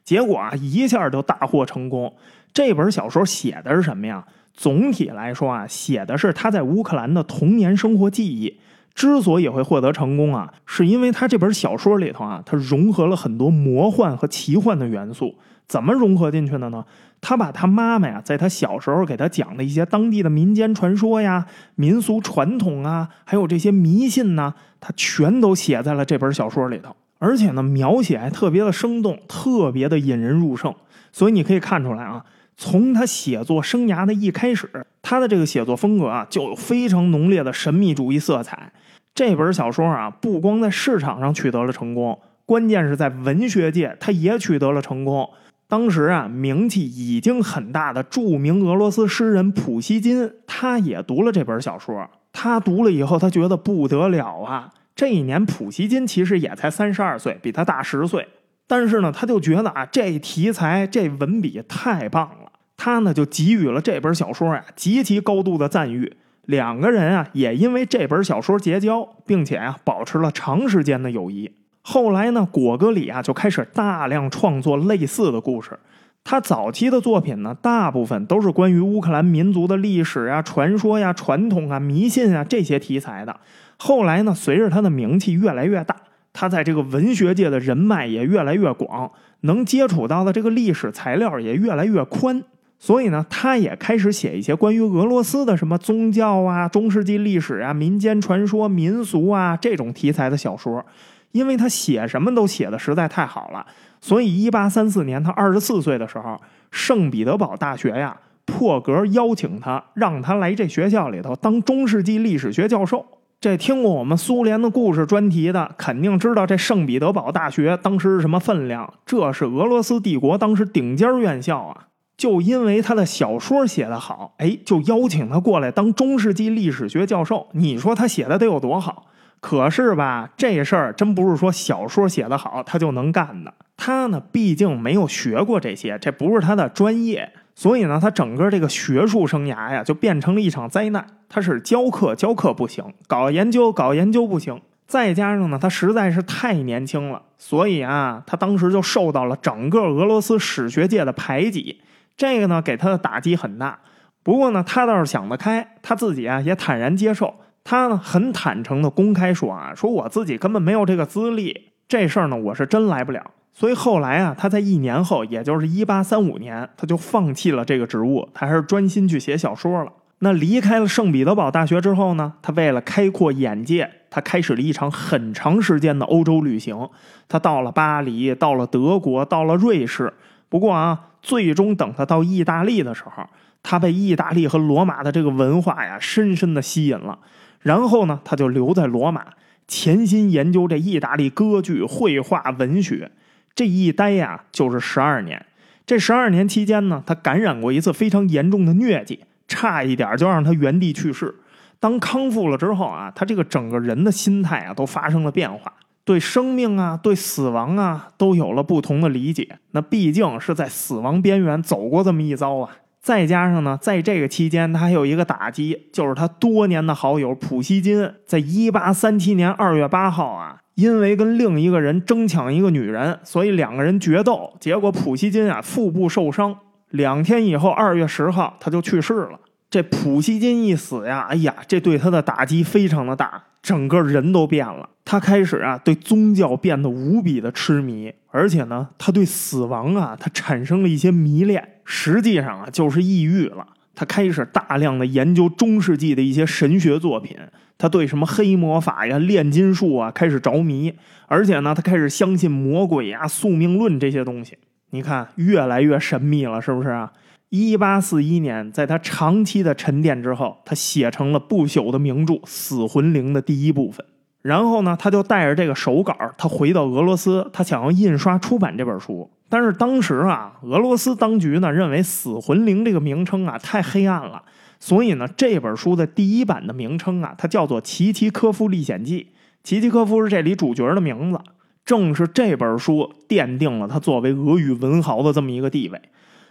[SPEAKER 1] 结果啊，一下就大获成功。这本小说写的是什么呀？总体来说啊，写的是他在乌克兰的童年生活记忆。之所以会获得成功啊，是因为他这本小说里头啊，他融合了很多魔幻和奇幻的元素。怎么融合进去的呢？他把他妈妈呀，在他小时候给他讲的一些当地的民间传说呀、民俗传统啊，还有这些迷信呢，他全都写在了这本小说里头。而且呢，描写还特别的生动，特别的引人入胜。所以你可以看出来啊，从他写作生涯的一开始，他的这个写作风格啊，就有非常浓烈的神秘主义色彩。这本小说啊，不光在市场上取得了成功，关键是在文学界，他也取得了成功。当时啊，名气已经很大的著名俄罗斯诗人普希金，他也读了这本小说。他读了以后，他觉得不得了啊！这一年，普希金其实也才三十二岁，比他大十岁。但是呢，他就觉得啊，这题材、这文笔太棒了。他呢，就给予了这本小说呀极其高度的赞誉。两个人啊，也因为这本小说结交，并且啊，保持了长时间的友谊。后来呢，果戈里啊就开始大量创作类似的故事。他早期的作品呢，大部分都是关于乌克兰民族的历史啊、传说呀、传统啊、迷信啊这些题材的。后来呢，随着他的名气越来越大，他在这个文学界的人脉也越来越广，能接触到的这个历史材料也越来越宽。所以呢，他也开始写一些关于俄罗斯的什么宗教啊、中世纪历史啊、民间传说、民俗啊这种题材的小说。因为他写什么都写的实在太好了，所以一八三四年他二十四岁的时候，圣彼得堡大学呀破格邀请他，让他来这学校里头当中世纪历史学教授。这听过我们苏联的故事专题的，肯定知道这圣彼得堡大学当时是什么分量。这是俄罗斯帝国当时顶尖院校啊！就因为他的小说写得好，哎，就邀请他过来当中世纪历史学教授。你说他写的得有多好？可是吧，这事儿真不是说小说写得好他就能干的。他呢，毕竟没有学过这些，这不是他的专业，所以呢，他整个这个学术生涯呀，就变成了一场灾难。他是教课教课不行，搞研究搞研究不行，再加上呢，他实在是太年轻了，所以啊，他当时就受到了整个俄罗斯史学界的排挤。这个呢，给他的打击很大。不过呢，他倒是想得开，他自己啊也坦然接受。他呢很坦诚的公开说啊，说我自己根本没有这个资历，这事儿呢我是真来不了。所以后来啊，他在一年后，也就是一八三五年，他就放弃了这个职务，他还是专心去写小说了。那离开了圣彼得堡大学之后呢，他为了开阔眼界，他开始了一场很长时间的欧洲旅行。他到了巴黎，到了德国，到了瑞士。不过啊，最终等他到意大利的时候，他被意大利和罗马的这个文化呀深深的吸引了。然后呢，他就留在罗马，潜心研究这意大利歌剧、绘画、文学。这一待呀，就是十二年。这十二年期间呢，他感染过一次非常严重的疟疾，差一点就让他原地去世。当康复了之后啊，他这个整个人的心态啊，都发生了变化，对生命啊、对死亡啊，都有了不同的理解。那毕竟是在死亡边缘走过这么一遭啊。再加上呢，在这个期间，他还有一个打击，就是他多年的好友普希金，在一八三七年二月八号啊，因为跟另一个人争抢一个女人，所以两个人决斗，结果普希金啊腹部受伤，两天以后，二月十号他就去世了。这普希金一死呀，哎呀，这对他的打击非常的大。整个人都变了，他开始啊对宗教变得无比的痴迷，而且呢，他对死亡啊他产生了一些迷恋，实际上啊就是抑郁了。他开始大量的研究中世纪的一些神学作品，他对什么黑魔法呀、炼金术啊开始着迷，而且呢，他开始相信魔鬼呀、宿命论这些东西。你看，越来越神秘了，是不是啊？一八四一年，在他长期的沉淀之后，他写成了不朽的名著《死魂灵》的第一部分。然后呢，他就带着这个手稿，他回到俄罗斯，他想要印刷出版这本书。但是当时啊，俄罗斯当局呢认为“死魂灵”这个名称啊太黑暗了，所以呢，这本书的第一版的名称啊，它叫做《齐齐科夫历险记》。齐齐科夫是这里主角的名字。正是这本书奠定了他作为俄语文豪的这么一个地位。《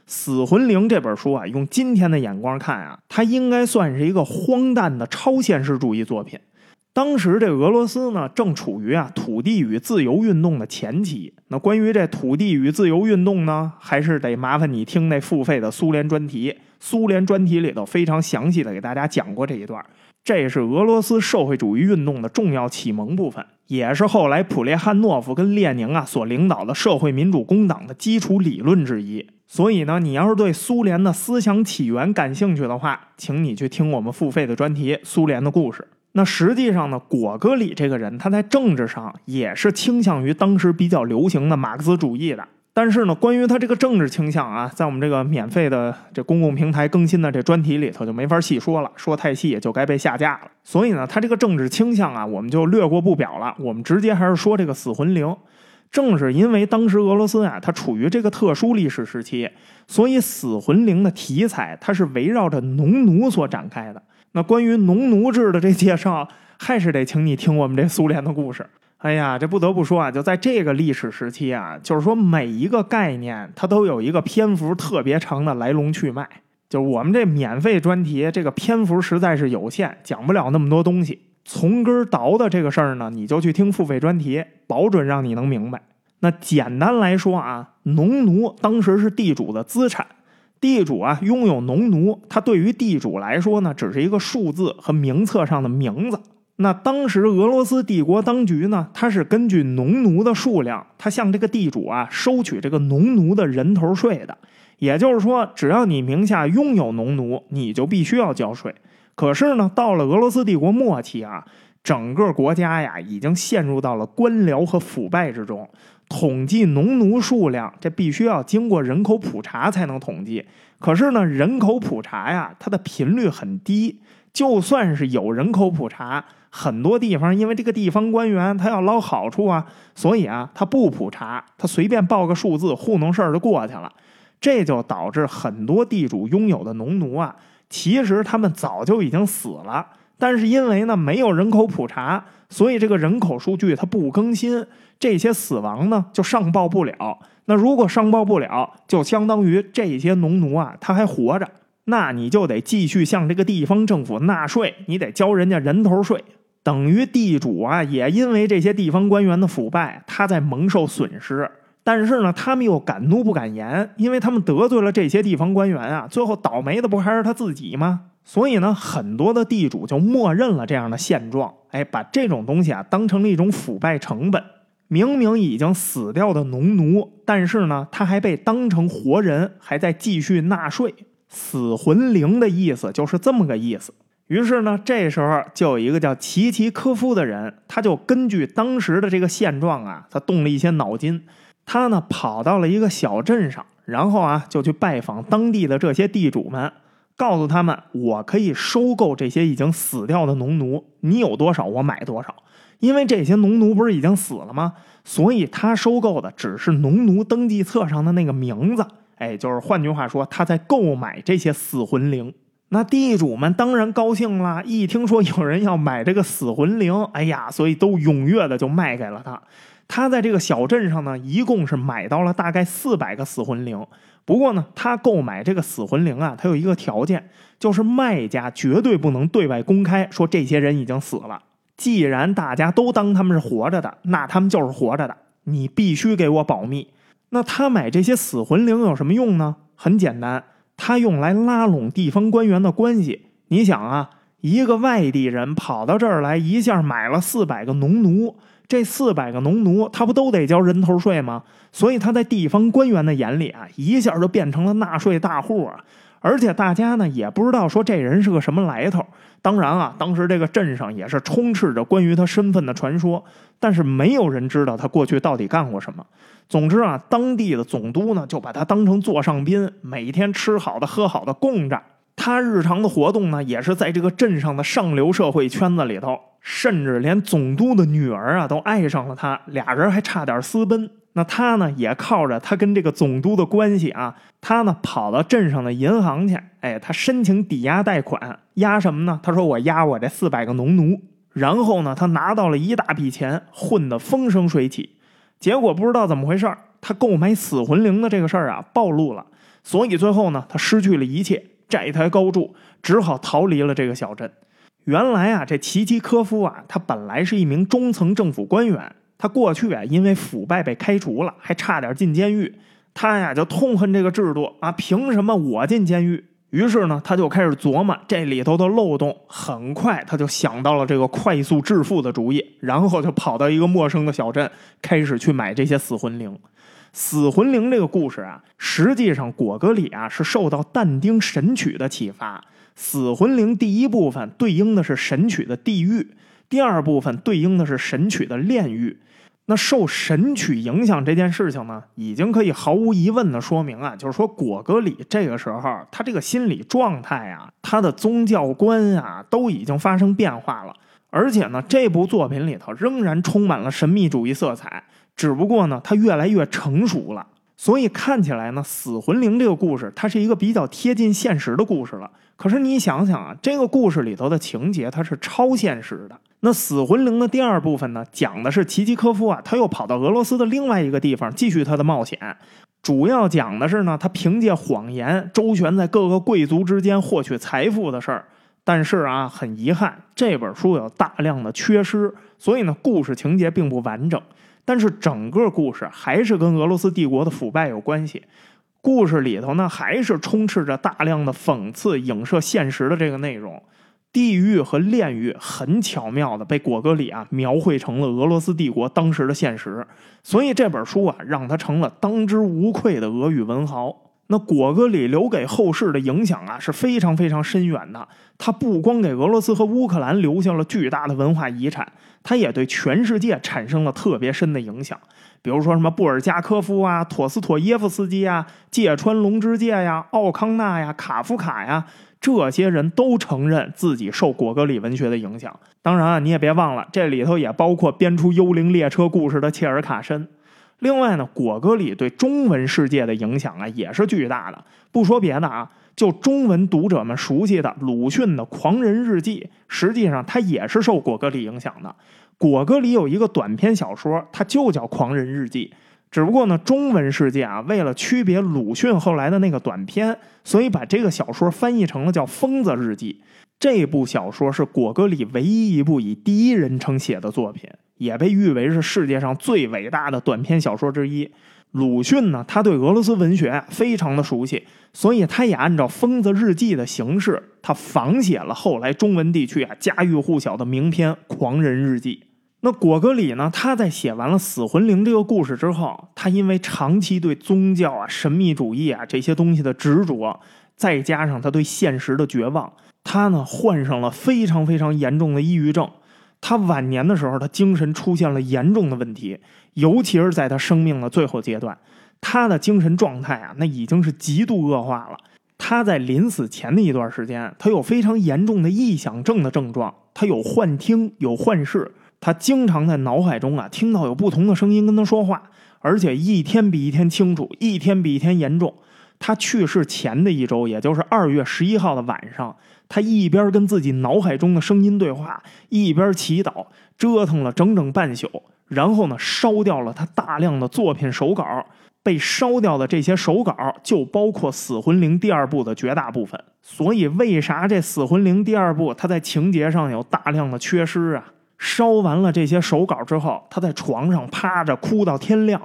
[SPEAKER 1] 死魂灵》这本书啊，用今天的眼光看啊，它应该算是一个荒诞的超现实主义作品。当时这俄罗斯呢，正处于啊土地与自由运动的前期。那关于这土地与自由运动呢，还是得麻烦你听那付费的苏联专题。苏联专题里头非常详细的给大家讲过这一段。这是俄罗斯社会主义运动的重要启蒙部分，也是后来普列汉诺夫跟列宁啊所领导的社会民主工党的基础理论之一。所以呢，你要是对苏联的思想起源感兴趣的话，请你去听我们付费的专题《苏联的故事》。那实际上呢，果戈里这个人，他在政治上也是倾向于当时比较流行的马克思主义的。但是呢，关于他这个政治倾向啊，在我们这个免费的这公共平台更新的这专题里头就没法细说了，说太细也就该被下架了。所以呢，他这个政治倾向啊，我们就略过不表了。我们直接还是说这个死魂灵。正是因为当时俄罗斯啊，它处于这个特殊历史时期，所以死魂灵的题材它是围绕着农奴所展开的。那关于农奴制的这介绍，还是得请你听我们这苏联的故事。哎呀，这不得不说啊，就在这个历史时期啊，就是说每一个概念它都有一个篇幅特别长的来龙去脉。就是我们这免费专题，这个篇幅实在是有限，讲不了那么多东西。从根儿倒的这个事儿呢，你就去听付费专题，保准让你能明白。那简单来说啊，农奴当时是地主的资产。地主啊，拥有农奴，他对于地主来说呢，只是一个数字和名册上的名字。那当时俄罗斯帝国当局呢，他是根据农奴的数量，他向这个地主啊收取这个农奴的人头税的。也就是说，只要你名下拥有农奴，你就必须要交税。可是呢，到了俄罗斯帝国末期啊，整个国家呀已经陷入到了官僚和腐败之中。统计农奴数量，这必须要经过人口普查才能统计。可是呢，人口普查呀，它的频率很低。就算是有人口普查，很多地方因为这个地方官员他要捞好处啊，所以啊，他不普查，他随便报个数字糊弄事儿就过去了。这就导致很多地主拥有的农奴啊，其实他们早就已经死了。但是因为呢没有人口普查，所以这个人口数据它不更新，这些死亡呢就上报不了。那如果上报不了，就相当于这些农奴啊他还活着，那你就得继续向这个地方政府纳税，你得交人家人头税，等于地主啊也因为这些地方官员的腐败，他在蒙受损失。但是呢，他们又敢怒不敢言，因为他们得罪了这些地方官员啊，最后倒霉的不还是他自己吗？所以呢，很多的地主就默认了这样的现状，哎，把这种东西啊当成了一种腐败成本。明明已经死掉的农奴，但是呢，他还被当成活人，还在继续纳税。死魂灵的意思就是这么个意思。于是呢，这时候就有一个叫齐齐科夫的人，他就根据当时的这个现状啊，他动了一些脑筋。他呢，跑到了一个小镇上，然后啊，就去拜访当地的这些地主们。告诉他们，我可以收购这些已经死掉的农奴，你有多少我买多少。因为这些农奴不是已经死了吗？所以他收购的只是农奴登记册上的那个名字。哎，就是换句话说，他在购买这些死魂灵。那地主们当然高兴了，一听说有人要买这个死魂灵，哎呀，所以都踊跃的就卖给了他。他在这个小镇上呢，一共是买到了大概四百个死魂灵。不过呢，他购买这个死魂灵啊，他有一个条件，就是卖家绝对不能对外公开说这些人已经死了。既然大家都当他们是活着的，那他们就是活着的，你必须给我保密。那他买这些死魂灵有什么用呢？很简单，他用来拉拢地方官员的关系。你想啊，一个外地人跑到这儿来，一下买了四百个农奴。这四百个农奴，他不都得交人头税吗？所以他在地方官员的眼里啊，一下就变成了纳税大户啊！而且大家呢也不知道说这人是个什么来头。当然啊，当时这个镇上也是充斥着关于他身份的传说，但是没有人知道他过去到底干过什么。总之啊，当地的总督呢就把他当成座上宾，每天吃好的喝好的供着。他日常的活动呢，也是在这个镇上的上流社会圈子里头，甚至连总督的女儿啊都爱上了他，俩人还差点私奔。那他呢，也靠着他跟这个总督的关系啊，他呢跑到镇上的银行去，哎，他申请抵押贷款，押什么呢？他说我押我这四百个农奴，然后呢，他拿到了一大笔钱，混得风生水起。结果不知道怎么回事他购买死魂灵的这个事儿啊暴露了，所以最后呢，他失去了一切，债台高筑，只好逃离了这个小镇。原来啊，这齐齐科夫啊，他本来是一名中层政府官员。他过去啊，因为腐败被开除了，还差点进监狱。他呀就痛恨这个制度啊，凭什么我进监狱？于是呢，他就开始琢磨这里头的漏洞。很快，他就想到了这个快速致富的主意，然后就跑到一个陌生的小镇，开始去买这些死魂灵。死魂灵这个故事啊，实际上果戈里啊是受到但丁《神曲》的启发。死魂灵第一部分对应的是《神曲》的地狱，第二部分对应的是《神曲》的炼狱。那受神曲影响这件事情呢，已经可以毫无疑问的说明啊，就是说果戈里这个时候他这个心理状态啊，他的宗教观啊，都已经发生变化了。而且呢，这部作品里头仍然充满了神秘主义色彩，只不过呢，他越来越成熟了。所以看起来呢，死魂灵这个故事，它是一个比较贴近现实的故事了。可是你想想啊，这个故事里头的情节，它是超现实的。那死魂灵的第二部分呢，讲的是齐齐科夫啊，他又跑到俄罗斯的另外一个地方继续他的冒险。主要讲的是呢，他凭借谎言周旋在各个贵族之间获取财富的事儿。但是啊，很遗憾，这本书有大量的缺失，所以呢，故事情节并不完整。但是整个故事还是跟俄罗斯帝国的腐败有关系。故事里头呢，还是充斥着大量的讽刺、影射现实的这个内容。地狱和炼狱很巧妙的被果戈里啊描绘成了俄罗斯帝国当时的现实，所以这本书啊让他成了当之无愧的俄语文豪。那果戈里留给后世的影响啊是非常非常深远的。他不光给俄罗斯和乌克兰留下了巨大的文化遗产，他也对全世界产生了特别深的影响。比如说什么布尔加科夫啊、陀思妥耶夫斯基啊、芥川龙之介呀、奥康纳呀、卡夫卡呀。这些人都承认自己受果戈里文学的影响。当然啊，你也别忘了，这里头也包括编出《幽灵列车》故事的切尔卡申。另外呢，果戈里对中文世界的影响啊，也是巨大的。不说别的啊，就中文读者们熟悉的鲁迅的《狂人日记》，实际上他也是受果戈里影响的。果戈里有一个短篇小说，它就叫《狂人日记》。只不过呢，中文世界啊，为了区别鲁迅后来的那个短篇，所以把这个小说翻译成了叫《疯子日记》。这部小说是果戈里唯一一部以第一人称写的作品，也被誉为是世界上最伟大的短篇小说之一。鲁迅呢，他对俄罗斯文学非常的熟悉，所以他也按照《疯子日记》的形式，他仿写了后来中文地区啊家喻户晓的名篇《狂人日记》。那果戈里呢？他在写完了《死魂灵》这个故事之后，他因为长期对宗教啊、神秘主义啊这些东西的执着，再加上他对现实的绝望，他呢患上了非常非常严重的抑郁症。他晚年的时候，他精神出现了严重的问题，尤其是在他生命的最后阶段，他的精神状态啊，那已经是极度恶化了。他在临死前的一段时间，他有非常严重的臆想症的症状，他有幻听，有幻视。他经常在脑海中啊听到有不同的声音跟他说话，而且一天比一天清楚，一天比一天严重。他去世前的一周，也就是二月十一号的晚上，他一边跟自己脑海中的声音对话，一边祈祷，折腾了整整半宿。然后呢，烧掉了他大量的作品手稿。被烧掉的这些手稿，就包括《死魂灵》第二部的绝大部分。所以，为啥这《死魂灵》第二部它在情节上有大量的缺失啊？烧完了这些手稿之后，他在床上趴着哭到天亮。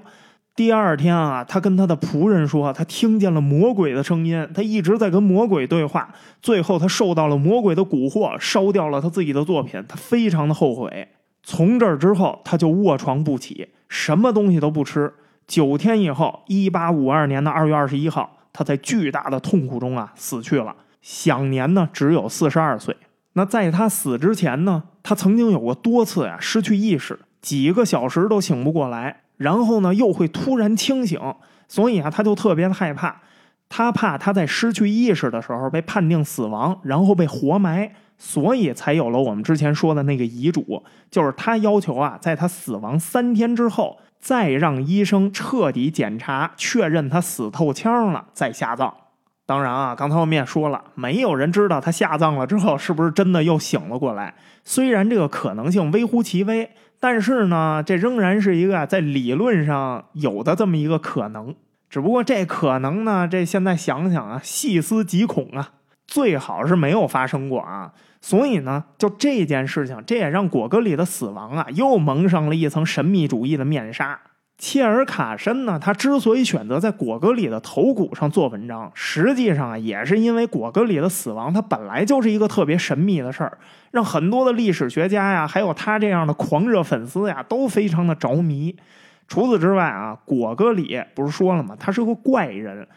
[SPEAKER 1] 第二天啊，他跟他的仆人说，他听见了魔鬼的声音，他一直在跟魔鬼对话。最后，他受到了魔鬼的蛊惑，烧掉了他自己的作品。他非常的后悔。从这儿之后，他就卧床不起，什么东西都不吃。九天以后，一八五二年的二月二十一号，他在巨大的痛苦中啊死去了，享年呢只有四十二岁。那在他死之前呢，他曾经有过多次呀失去意识，几个小时都醒不过来，然后呢又会突然清醒，所以啊他就特别的害怕，他怕他在失去意识的时候被判定死亡，然后被活埋，所以才有了我们之前说的那个遗嘱，就是他要求啊在他死亡三天之后，再让医生彻底检查确认他死透腔了再下葬。当然啊，刚才我们也说了，没有人知道他下葬了之后是不是真的又醒了过来。虽然这个可能性微乎其微，但是呢，这仍然是一个在理论上有的这么一个可能。只不过这可能呢，这现在想想啊，细思极恐啊，最好是没有发生过啊。所以呢，就这件事情，这也让果戈里的死亡啊，又蒙上了一层神秘主义的面纱。切尔卡申呢？他之所以选择在果戈里的头骨上做文章，实际上啊，也是因为果戈里的死亡，他本来就是一个特别神秘的事儿，让很多的历史学家呀，还有他这样的狂热粉丝呀，都非常的着迷。除此之外啊，果戈里不是说了吗？他是个怪人，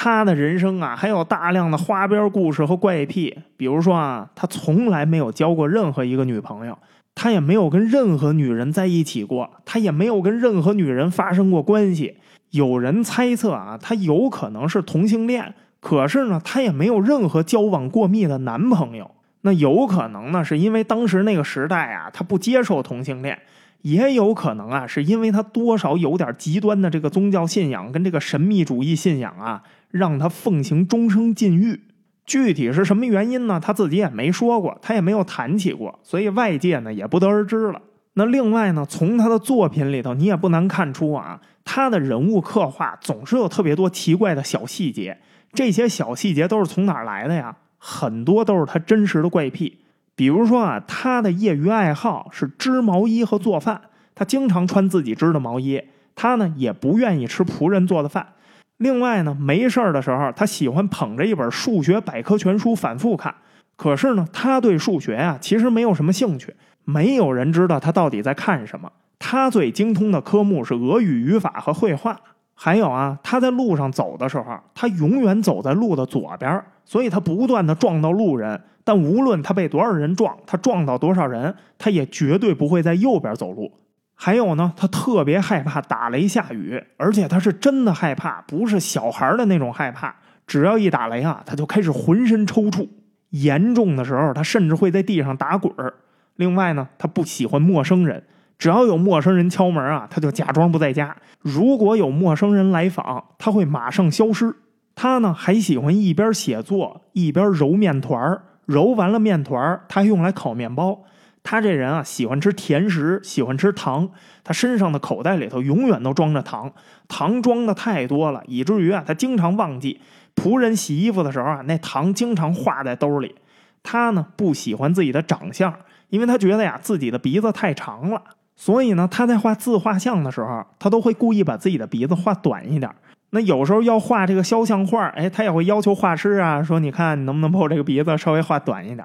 [SPEAKER 1] 他的人生啊，还有大量的花边故事和怪癖。比如说啊，他从来没有交过任何一个女朋友。他也没有跟任何女人在一起过，他也没有跟任何女人发生过关系。有人猜测啊，他有可能是同性恋，可是呢，他也没有任何交往过密的男朋友。那有可能呢，是因为当时那个时代啊，他不接受同性恋；也有可能啊，是因为他多少有点极端的这个宗教信仰跟这个神秘主义信仰啊，让他奉行终生禁欲。具体是什么原因呢？他自己也没说过，他也没有谈起过，所以外界呢也不得而知了。那另外呢，从他的作品里头，你也不难看出啊，他的人物刻画总是有特别多奇怪的小细节。这些小细节都是从哪儿来的呀？很多都是他真实的怪癖。比如说啊，他的业余爱好是织毛衣和做饭，他经常穿自己织的毛衣。他呢也不愿意吃仆人做的饭。另外呢，没事儿的时候，他喜欢捧着一本数学百科全书反复看。可是呢，他对数学啊其实没有什么兴趣，没有人知道他到底在看什么。他最精通的科目是俄语语法和绘画。还有啊，他在路上走的时候，他永远走在路的左边，所以他不断的撞到路人。但无论他被多少人撞，他撞到多少人，他也绝对不会在右边走路。还有呢，他特别害怕打雷下雨，而且他是真的害怕，不是小孩的那种害怕。只要一打雷啊，他就开始浑身抽搐，严重的时候他甚至会在地上打滚儿。另外呢，他不喜欢陌生人，只要有陌生人敲门啊，他就假装不在家。如果有陌生人来访，他会马上消失。他呢还喜欢一边写作一边揉面团儿，揉完了面团儿，他用来烤面包。他这人啊，喜欢吃甜食，喜欢吃糖。他身上的口袋里头永远都装着糖，糖装的太多了，以至于啊，他经常忘记。仆人洗衣服的时候啊，那糖经常化在兜里。他呢，不喜欢自己的长相，因为他觉得呀，自己的鼻子太长了。所以呢，他在画自画像的时候，他都会故意把自己的鼻子画短一点。那有时候要画这个肖像画，哎，他也会要求画师啊，说你看你能不能把我这个鼻子稍微画短一点。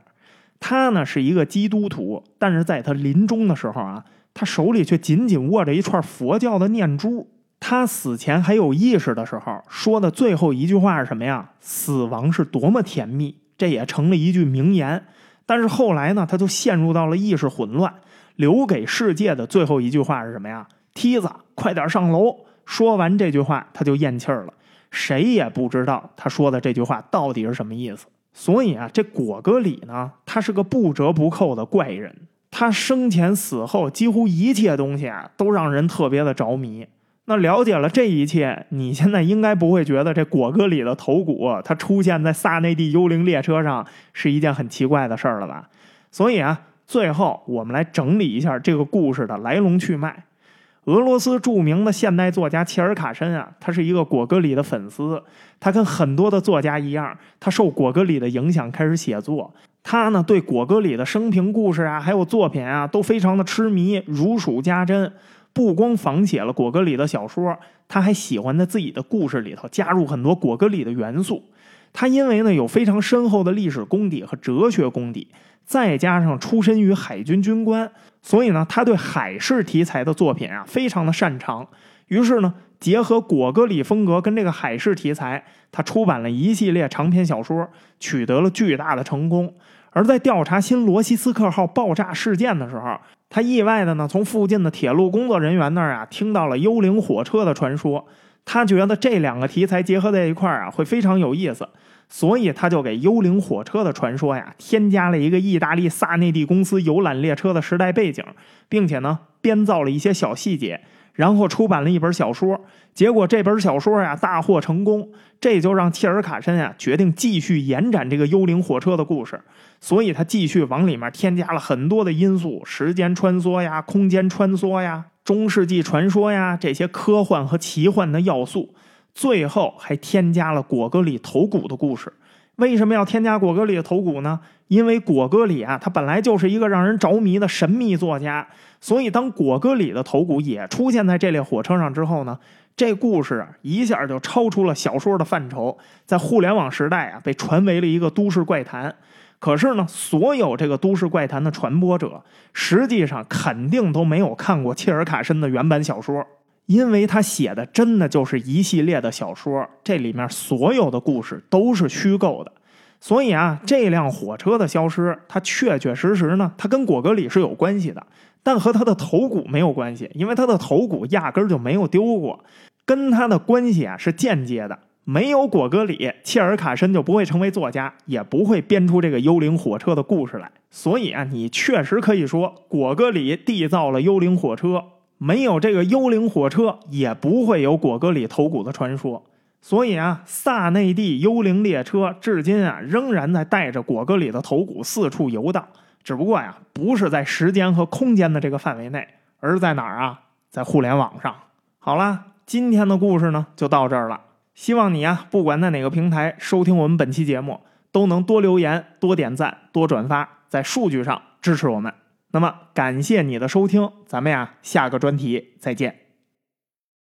[SPEAKER 1] 他呢是一个基督徒，但是在他临终的时候啊，他手里却紧紧握着一串佛教的念珠。他死前还有意识的时候说的最后一句话是什么呀？死亡是多么甜蜜，这也成了一句名言。但是后来呢，他就陷入到了意识混乱，留给世界的最后一句话是什么呀？梯子，快点上楼！说完这句话，他就咽气儿了。谁也不知道他说的这句话到底是什么意思。所以啊，这果戈里呢，他是个不折不扣的怪人。他生前死后，几乎一切东西啊，都让人特别的着迷。那了解了这一切，你现在应该不会觉得这果戈里的头骨它出现在萨内蒂幽灵列车上是一件很奇怪的事儿了吧？所以啊，最后我们来整理一下这个故事的来龙去脉。俄罗斯著名的现代作家切尔卡申啊，他是一个果戈里的粉丝。他跟很多的作家一样，他受果戈里的影响开始写作。他呢，对果戈里的生平故事啊，还有作品啊，都非常的痴迷，如数家珍。不光仿写了果戈里的小说，他还喜欢在自己的故事里头加入很多果戈里的元素。他因为呢有非常深厚的历史功底和哲学功底，再加上出身于海军军官，所以呢他对海事题材的作品啊非常的擅长。于是呢，结合果戈里风格跟这个海事题材，他出版了一系列长篇小说，取得了巨大的成功。而在调查新罗西斯克号爆炸事件的时候，他意外的呢从附近的铁路工作人员那儿啊听到了幽灵火车的传说。他觉得这两个题材结合在一块儿啊会非常有意思，所以他就给幽灵火车的传说呀添加了一个意大利萨内蒂公司游览列车的时代背景，并且呢编造了一些小细节，然后出版了一本小说。结果这本小说呀大获成功，这就让切尔卡申呀决定继续延展这个幽灵火车的故事。所以他继续往里面添加了很多的因素，时间穿梭呀，空间穿梭呀，中世纪传说呀，这些科幻和奇幻的要素。最后还添加了果戈里头骨的故事。为什么要添加果戈里的头骨呢？因为果戈里啊，他本来就是一个让人着迷的神秘作家。所以当果戈里的头骨也出现在这列火车上之后呢，这故事一下就超出了小说的范畴，在互联网时代啊，被传为了一个都市怪谈。可是呢，所有这个都市怪谈的传播者，实际上肯定都没有看过切尔卡申的原版小说，因为他写的真的就是一系列的小说，这里面所有的故事都是虚构的。所以啊，这辆火车的消失，它确确实实呢，它跟果戈里是有关系的，但和他的头骨没有关系，因为他的头骨压根就没有丢过，跟他的关系啊是间接的。没有果戈里，切尔卡申就不会成为作家，也不会编出这个幽灵火车的故事来。所以啊，你确实可以说果戈里缔造了幽灵火车，没有这个幽灵火车，也不会有果戈里头骨的传说。所以啊，萨内蒂幽灵列车至今啊仍然在带着果戈里的头骨四处游荡，只不过呀，不是在时间和空间的这个范围内，而在哪儿啊？在互联网上。好了，今天的故事呢就到这儿了。希望你啊，不管在哪个平台收听我们本期节目，都能多留言、多点赞、多转发，在数据上支持我们。那么，感谢你的收听，咱们呀，下个专题再见。